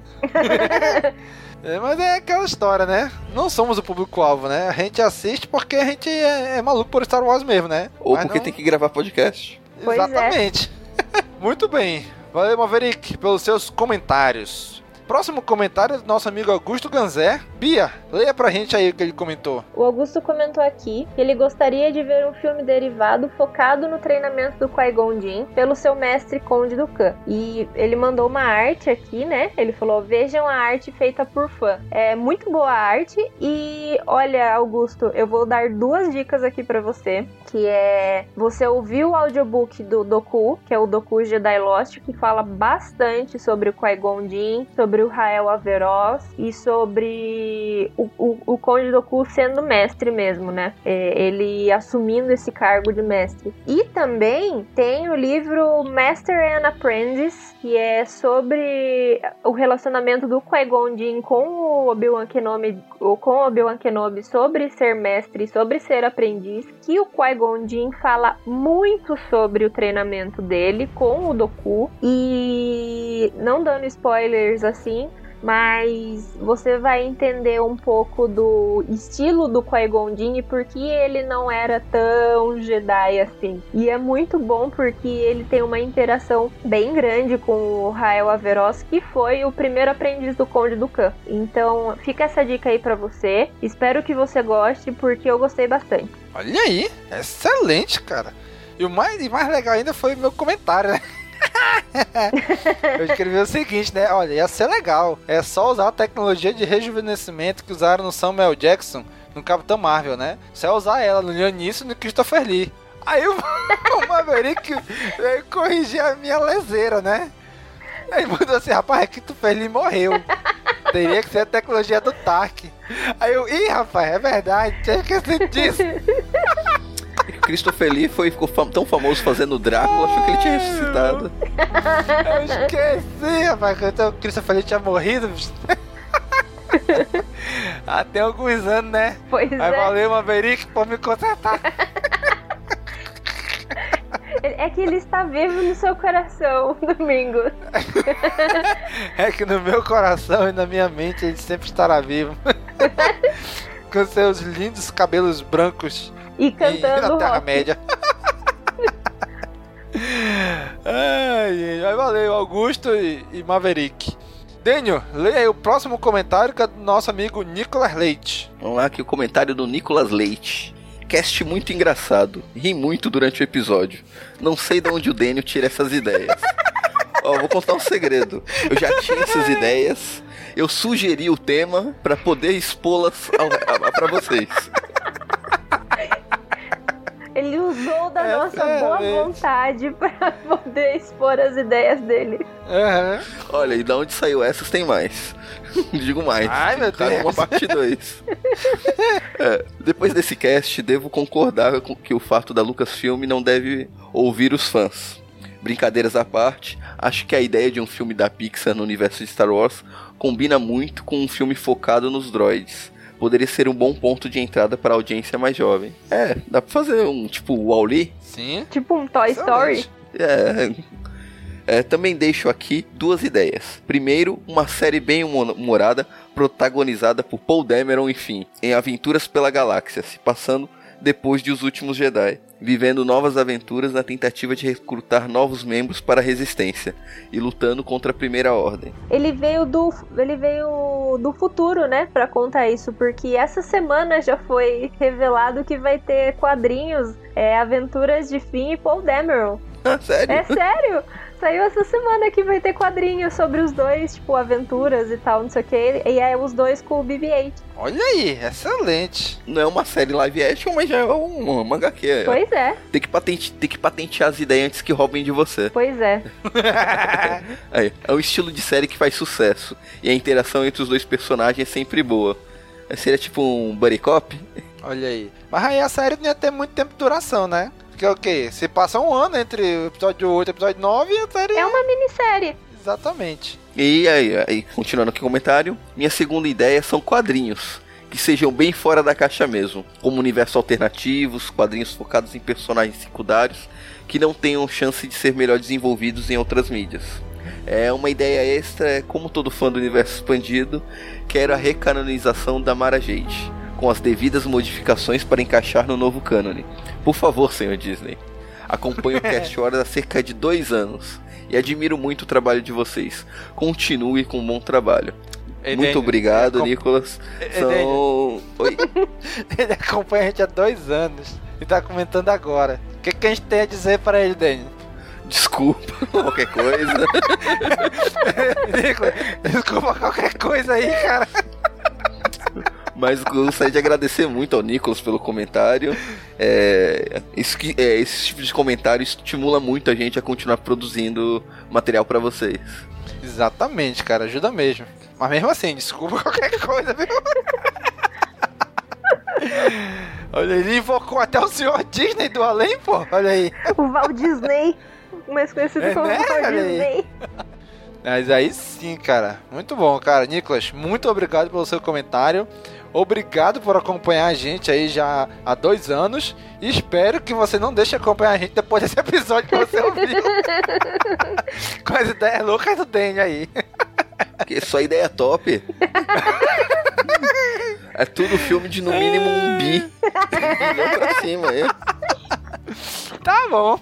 É, mas é aquela história, né? Não somos o público-alvo, né? A gente assiste porque a gente é, é maluco por Star Wars mesmo, né? Ou Mas porque não- tem que gravar podcast. Pois é. Exatamente. Muito bem. Valeu, Maverick, pelos seus comentários. Próximo comentário do nosso amigo Augusto Ganzé. Bia, leia pra gente aí o que ele comentou. O Augusto comentou aqui que ele gostaria de ver um filme derivado focado no treinamento do Qui-Gon Jinn pelo seu mestre Conde Dooku. E ele mandou uma arte aqui, né? Ele falou: "Vejam a arte feita por fã. É muito boa a arte e olha, Augusto, eu vou dar duas dicas aqui pra você. que é você ouvir o audiobook do Doku, que é o Doku Jedi Lost, que fala bastante sobre o Qui-Gon Jinn, sobre o Rael Averross e sobre o, o, o Conde Doku sendo mestre mesmo, né? É, ele assumindo esse cargo de mestre. E também tem o livro Master and Apprentice, que é sobre o relacionamento do Qui-Gon Jinn com o Obi-Wan Kenobi, com o Obi-Wan Kenobi sobre ser mestre, sobre ser aprendiz, que o Qui-Gon Jinn fala muito sobre o treinamento dele com o Doku e não dando spoilers assim, mas você vai entender um pouco do estilo do Qui-Gon Jinn e por que ele não era tão Jedi assim. E é muito bom porque ele tem uma interação bem grande com o Rael Averross, que foi o primeiro aprendiz do Conde do Khan. Então, fica essa dica aí para você. Espero que você goste porque eu gostei bastante. Olha aí, excelente, cara. E o mais, e mais legal ainda foi o meu comentário, né? eu escrevi o seguinte, né? Olha, ia ser legal. É só usar a tecnologia de rejuvenescimento que usaram no Samuel Jackson no Capitão Marvel, né? Só usar ela no Leonício e no Christopher Lee. Aí o, o Maverick veio corrigir a minha leseira, né? Aí mudou assim, rapaz, é que tu fez, ele morreu. Teria que ser a tecnologia do Tark. Aí eu, ih, rapaz, é verdade, tinha esquecido disso. Christopher Lee foi, ficou fam tão famoso fazendo Drácula, achou que ele tinha ressuscitado. Eu esqueci, rapaz, que o Christopher Lee tinha morrido. Até alguns anos, né? Pois Aí é. valeu, Maverick, por me consertar. É que ele está vivo no seu coração, domingo. É que no meu coração e na minha mente ele sempre estará vivo. Com seus lindos cabelos brancos E e cantando na rock. Terra-média. Ai, ai, valeu, Augusto e, e Maverick. Daniel, leia aí o próximo comentário que é do nosso amigo Nicolas Leite. Vamos lá, aqui o comentário do Nicolas Leite. Cast muito engraçado. Ri muito durante o episódio. Não sei de onde o Daniel tira essas ideias. Ó, vou contar um segredo. Eu já tinha essas ideias. Eu sugeri o tema pra poder expô-las ao- a- pra vocês. Ele usou da É nossa boa vontade pra poder expor as ideias dele. Aham. Olha, e da onde saiu essas tem mais. Digo mais. Ai, meu Tá Deus. uma parte 2. depois desse cast, devo concordar com que o fato da Lucasfilm não deve ouvir os fãs. Brincadeiras à parte, acho que a ideia de um filme da Pixar no universo de Star Wars combina muito com um filme focado nos droids. Poderia ser um bom ponto de entrada para a audiência mais jovem. É, dá pra fazer um tipo Wall-E, Sim. Tipo um Toy Story. É, é, também deixo aqui duas ideias. Primeiro, uma série bem humo- humorada, protagonizada por Paul Dameron, enfim, em Aventuras pela Galáxia, se passando depois de Os Últimos Jedi, vivendo novas aventuras na tentativa de recrutar novos membros para a Resistência e lutando contra a Primeira Ordem. Ele veio do ele veio do futuro, né, Pra contar isso, porque essa semana já foi revelado que vai ter quadrinhos, é, Aventuras de Finn e Paul Dameron. Ah, sério? É sério? Saiu essa semana que vai ter quadrinhos sobre os dois, tipo, aventuras e tal, não sei o que. E é os dois com o BB-8. Olha aí, excelente. Não é uma série live action, mas já é uma, uma HQ. Pois é, Tem, que patente, tem que patentear as ideias antes que roubem de você. pois é. Aí, é um estilo de série que faz sucesso. E a interação entre os dois personagens é sempre boa. É, Seria tipo um buddy cop? Olha aí. Mas aí a série não ia ter muito tempo de duração, né? Porque o quê? Se passa um ano entre o episódio 8 e o episódio 9, a série. É uma minissérie. Exatamente. E aí, aí, continuando aqui o comentário. Minha segunda ideia são quadrinhos. Que sejam bem fora da caixa mesmo. Como universos alternativos, quadrinhos focados em personagens secundários que não tenham chance de ser melhor desenvolvidos em outras mídias. É uma ideia extra, é como todo fã do universo expandido, quero a recanonização da Mara Jade, com as devidas modificações para encaixar no novo cânone. Por favor, senhor Disney. Acompanho o Cast Horas há cerca de dois anos e admiro muito o trabalho de vocês. Continue com um bom trabalho. Muito obrigado, ele Nicolas. São. Oi. Ele acompanha a gente há dois anos e tá comentando agora. O que, que a gente tem a dizer para ele, Daniel? Desculpa, qualquer coisa. Nicolas, Desculpa qualquer coisa aí, cara. Mas gostaria de agradecer muito ao Nicolas pelo comentário. É, que, é, esse tipo de comentário estimula muito a gente a continuar produzindo material para vocês. Exatamente, cara, ajuda mesmo. Mas mesmo assim, desculpa qualquer coisa, viu? Olha, ele invocou até o senhor Disney do além, pô. Olha aí. O Walt Disney, mais conhecido É, como né? Walt Olha aí. Disney. Mas aí sim, cara. Muito bom, cara. Nicolas, muito obrigado pelo seu comentário. Obrigado por acompanhar a gente aí já há dois anos. E espero que você não deixe de acompanhar a gente depois desse episódio que você ouviu. Com as ideias loucas do Daniel aí. Porque sua ideia é top. É tudo filme de no mínimo um bi. Bilhão pra cima, é. Tá bom.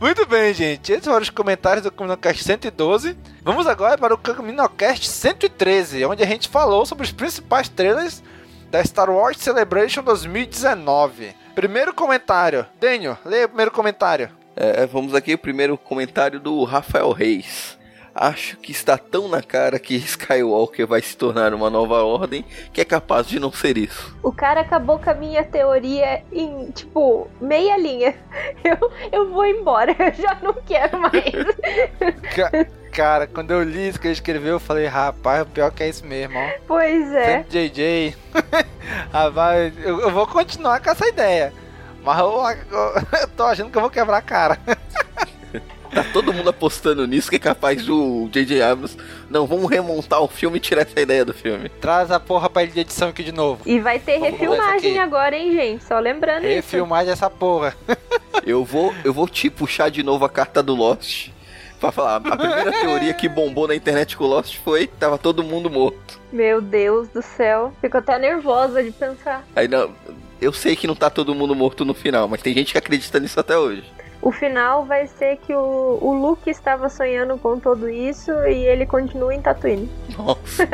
Muito bem, gente. Esses foram os comentários do Caminocast 112. Vamos agora para o Caminocast 113, onde a gente falou sobre os principais trailers da Star Wars Celebration 2019. Primeiro comentário. Daniel, leia o primeiro comentário. É, vamos aqui o primeiro comentário do Rafael Reis. Acho que está tão na cara que Skywalker vai se tornar uma nova ordem que é capaz de não ser isso. O cara acabou com a minha teoria em, tipo, meia linha. Eu, eu vou embora, eu já não quero mais. Ca- Cara, quando eu li isso que ele escreveu, eu falei, rapaz, o pior que é isso mesmo, ó. Pois é. Sempre JJ. Rapaz, eu, eu vou continuar com essa ideia. Mas eu, eu- eu tô achando que eu vou quebrar a cara. Tá todo mundo apostando nisso que é capaz do J.J. Abrams. Não, vamos remontar o filme e tirar essa ideia do filme. Traz a porra pra ele de edição aqui de novo. E vai ter Vamos isso refilmagem agora, hein, gente? Só lembrando isso. Refilmar essa porra. Eu vou, eu vou te puxar de novo a carta do Lost. Pra falar, a primeira teoria que bombou na internet com o Lost foi que tava todo mundo morto. Meu Deus do céu. Fico até nervosa de pensar. Aí não, eu sei que não tá todo mundo morto no final, mas tem gente que acredita nisso até hoje. O final vai ser que o, o Luke estava sonhando com tudo isso e ele continua em Tatooine. Nossa,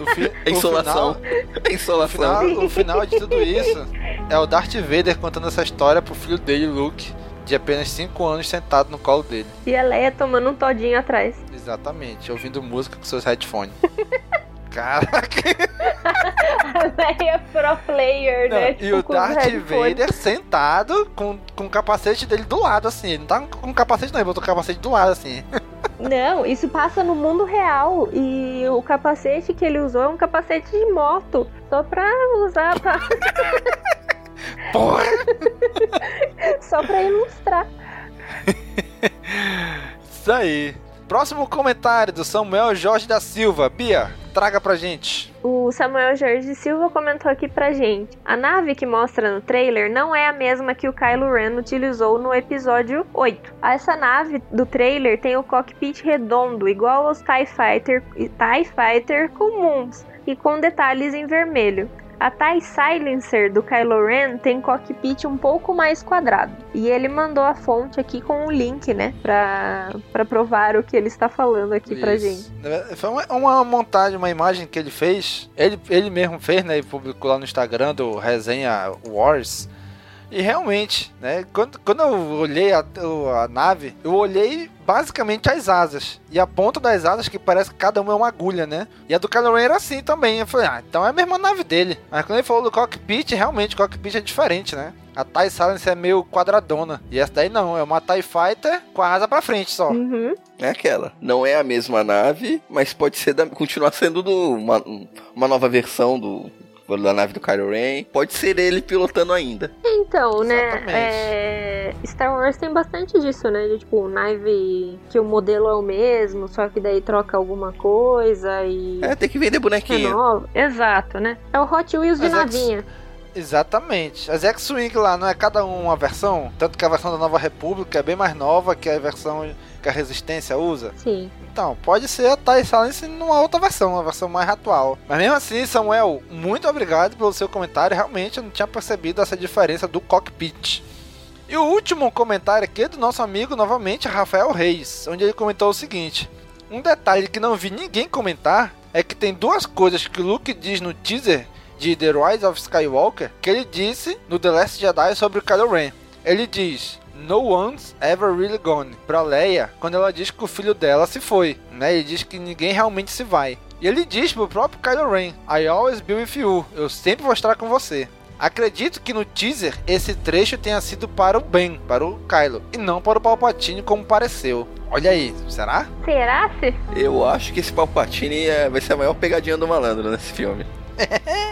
O, fi- é insolação. O insolação. final, o final de tudo isso é o Darth Vader contando essa história pro filho dele, Luke, de apenas 5 anos sentado no colo dele. E a Leia tomando um todinho atrás. Exatamente, ouvindo música com seus headphones. Caraca! A Leia pro player, né? Não, e o Darth. Vader sentado com, com o capacete dele do lado, assim. Ele não tá com o capacete, não, ele botou o capacete do lado, assim. Não, isso passa no mundo real. E o capacete que ele usou é um capacete de moto. Só pra usar, pra... Porra! só pra ilustrar. Isso aí. Próximo comentário do Samuel Jorge da Silva. Bia, traga pra gente. O Samuel Jorge Silva comentou aqui pra gente. A nave que mostra no trailer não é a mesma que o Kylo Ren utilizou no episódio 8. Essa nave do trailer tem o cockpit redondo, igual aos TIE Fighter, TIE Fighter comuns, e com detalhes em vermelho. A TIE Silencer do Kylo Ren tem cockpit um pouco mais quadrado. E ele mandou a fonte aqui com um link, né? Pra, pra provar o que ele está falando aqui pra Isso. gente. Foi uma, uma montagem, uma imagem que ele fez. Ele, ele mesmo fez, né? E publicou lá no Instagram do Resenha Wars. E realmente, né? Quando, quando eu olhei a, a nave, eu olhei basicamente as asas. E a ponta das asas, que parece que cada uma é uma agulha, né? E a do Kylo Ren era assim também. Eu falei, ah, então é a mesma nave dele. Mas quando ele falou do cockpit, realmente o cockpit é diferente, né? A TIE Silencer é meio quadradona. E essa daí não, é uma TIE Fighter com a asa pra frente só. Uhum. É aquela. Não é a mesma nave, mas pode ser da, continuar sendo do, uma, uma nova versão do da nave do Kylo Ren. Pode ser ele pilotando ainda. Então, né? Exatamente. é, Star Wars tem bastante disso, né? De tipo, nave que o modelo é o mesmo, só que daí troca alguma coisa e. É, tem que vender bonequinho. renova. Exato, né? É o Hot Wheels de é que- navinha. Exatamente. As X-Wing lá não é cada um uma versão? Tanto que a versão da Nova República é bem mais nova que a versão que a Resistência usa. Sim. Então, pode ser a TIE Silence numa outra versão, uma versão mais atual. Mas mesmo assim, Samuel, muito obrigado pelo seu comentário. Realmente eu não tinha percebido essa diferença do cockpit. E o último comentário aqui é do nosso amigo, novamente, Rafael Reis, onde ele comentou o seguinte: Um detalhe que não vi ninguém comentar é que tem duas coisas que o Luke diz no teaser de The Rise of Skywalker que ele disse no The Last Jedi sobre o Kylo Ren. Ele diz: No one's ever really gone pra Leia quando ela diz que o filho dela se foi, né? Ele diz que ninguém realmente se vai. E ele diz pro próprio Kylo Ren: I always be with you. Eu sempre vou estar com você. Acredito que no teaser esse trecho tenha sido para o Ben, para o Kylo, e não para o Palpatine como pareceu. Olha aí, será? Será se? Eu acho que esse Palpatine é- vai ser a maior pegadinha do malandro nesse filme.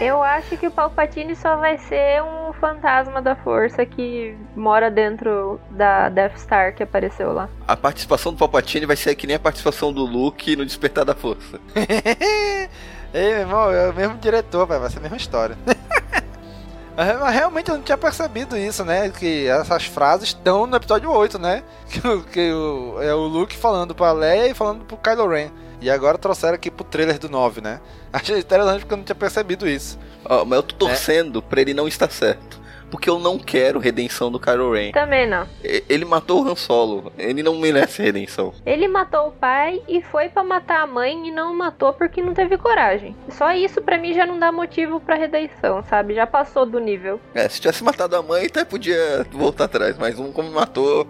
Eu acho que o Palpatine só vai ser um fantasma da força que mora dentro da Death Star que apareceu lá. A participação do Palpatine vai ser que nem a participação do Luke no Despertar da Força. Ei, meu irmão, é o mesmo diretor, vai vai ser a mesma história. Mas realmente eu não tinha percebido isso, né? Que essas frases estão no episódio 8, né? Que, que o- é o Luke falando pra Leia e falando pro Kylo Ren. E agora trouxeram aqui pro trailer do 9, né? Achei interessante porque eu não tinha percebido isso. Ó, mas eu tô torcendo pra ele não estar certo. Porque eu não quero redenção do Kylo Ren. Também não. Ele matou o Han Solo. Ele não merece redenção. Ele matou o pai e foi pra matar a mãe e não matou porque não teve coragem. Só isso pra mim já não dá motivo pra redenção, sabe? Já passou do nível. É, se tivesse matado a mãe, até podia voltar atrás. Mas um como matou,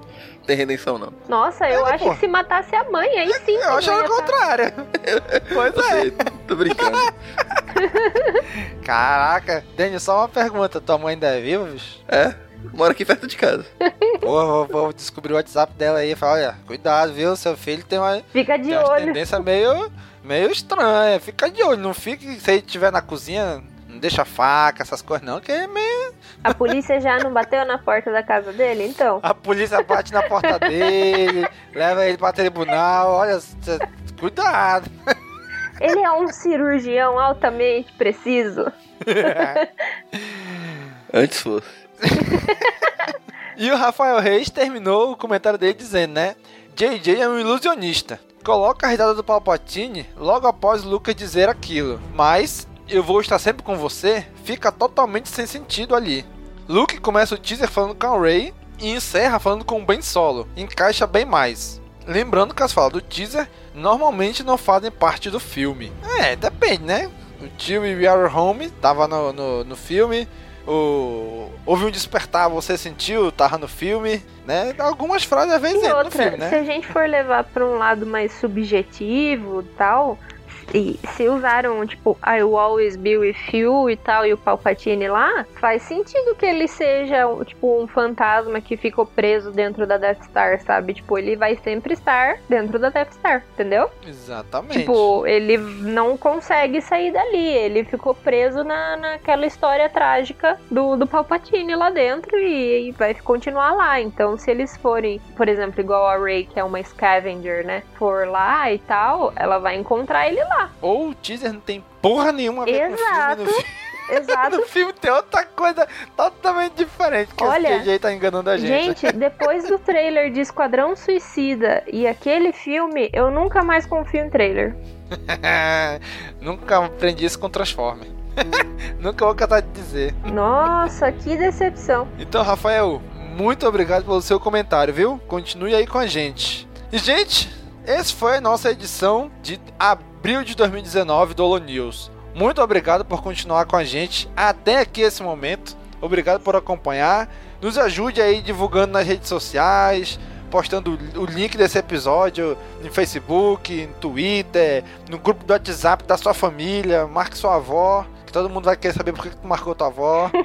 tem redenção não. Nossa, eu É, acho pô. que se matasse a mãe, aí sim. Eu acho o tá- contrário. pois é. tô brincando. Caraca, Daniel, só uma pergunta. Tua mãe ainda é viva, bicho? É, mora aqui perto de casa. Pô, vou, vou descobrir o WhatsApp dela aí e falar, olha, cuidado, viu? Seu filho tem uma, Fica de tem olho. tendência meio, meio estranha. Fica de olho, não fique, se ele estiver na cozinha, não deixa faca, essas coisas não, que é meio... A polícia já não bateu na porta da casa dele, então? A polícia bate na porta dele, leva ele pra tribunal, olha, cuidado. Ele é um cirurgião altamente preciso. Antes fosse. E o Rafael Reis terminou o comentário dele dizendo, né? JJ é um ilusionista. Coloca a risada do Palpatine logo após o Lucas dizer aquilo. Mas eu vou estar sempre com você fica totalmente sem sentido ali. Luke começa o teaser falando com a Rey e encerra falando com o Ben Solo. Encaixa bem mais. Lembrando que as falas do teaser normalmente não fazem parte do filme. É, depende, né? O tio e We Are Home tava no, no, no filme. O... Houve um despertar, você sentiu, tava no filme, né? Algumas frases às vezes E entram no outra, filme, né? se a gente for levar pra um lado mais subjetivo e tal, e se usaram, tipo, I will always be with you e tal, e o Palpatine lá, faz sentido que ele seja, tipo, um fantasma que ficou preso dentro da Death Star, sabe? Tipo, ele vai sempre estar dentro da Death Star, entendeu? Exatamente. Tipo, ele não consegue sair dali, ele ficou preso na, naquela história trágica do, do Palpatine lá dentro e, e vai continuar lá. Então, se eles forem, por exemplo, igual a Rey, que é uma scavenger, né, for lá e tal, ela vai encontrar ele lá. Ou o teaser não tem porra nenhuma a ver Exato. com o filme. Exato. no filme tem outra coisa totalmente diferente que Olha, esse JJ tá enganando a gente. Gente, depois do trailer de Esquadrão Suicida e aquele filme, eu nunca mais confio em trailer. Nunca aprendi isso com Transformer. Nunca vou catar de dizer. Nossa, que decepção. Então, Rafael, muito obrigado pelo seu comentário, viu? Continue aí com a gente. E, gente, essa foi a nossa edição de abril de 2019 do News. Muito obrigado por continuar com a gente até aqui esse momento. Obrigado por acompanhar. Nos ajude aí divulgando nas redes sociais, postando o link desse episódio no Facebook, no Twitter, no grupo do WhatsApp da sua família. Marque sua avó, que todo mundo vai querer saber por que tu marcou tua avó.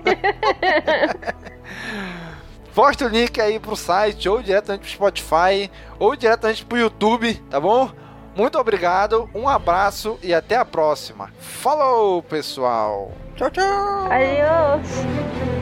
Posta o link aí pro site, ou diretamente pro Spotify, ou diretamente pro YouTube, tá bom? Muito obrigado, um abraço e até a próxima. Falou, pessoal! Tchau, tchau. Adiós.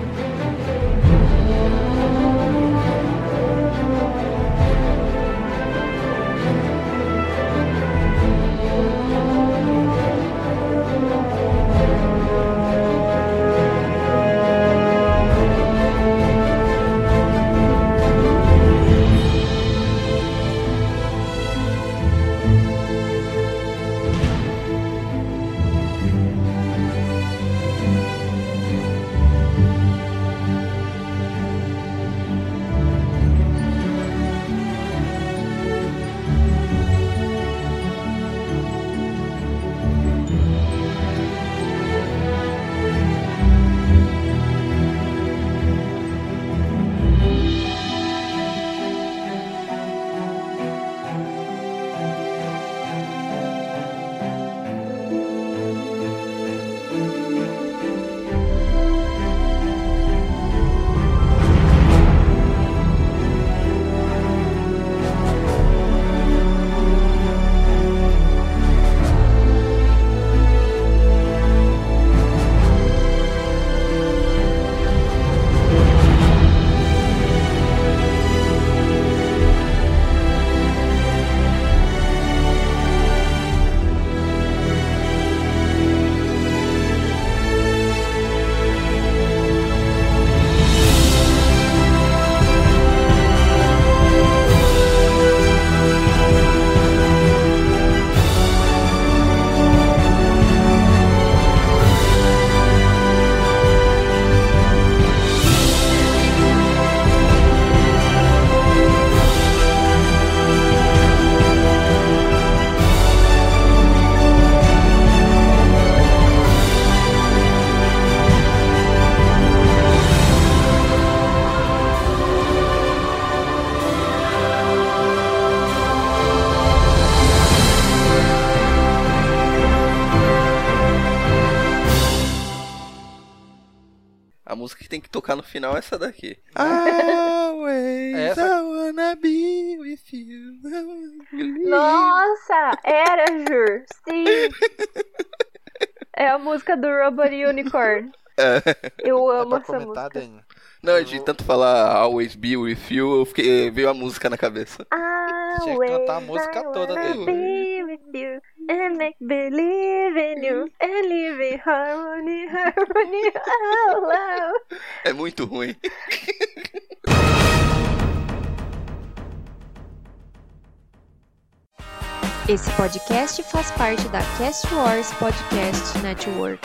Tocar no final é essa daqui. Always Essa- I wanna be with you. Nossa, era, Jur. Sim. É a música do Robot Unicorn. Eu É amo pra essa comentar, música. Dani. Não, de tanto falar Always be with you, eu fiquei, veio a música na cabeça. Tinha que cantar a música toda dele. And make believe in you and live in harmony, harmony, oh, love. É muito ruim. Esse podcast faz parte da Cast Wars Podcast Network.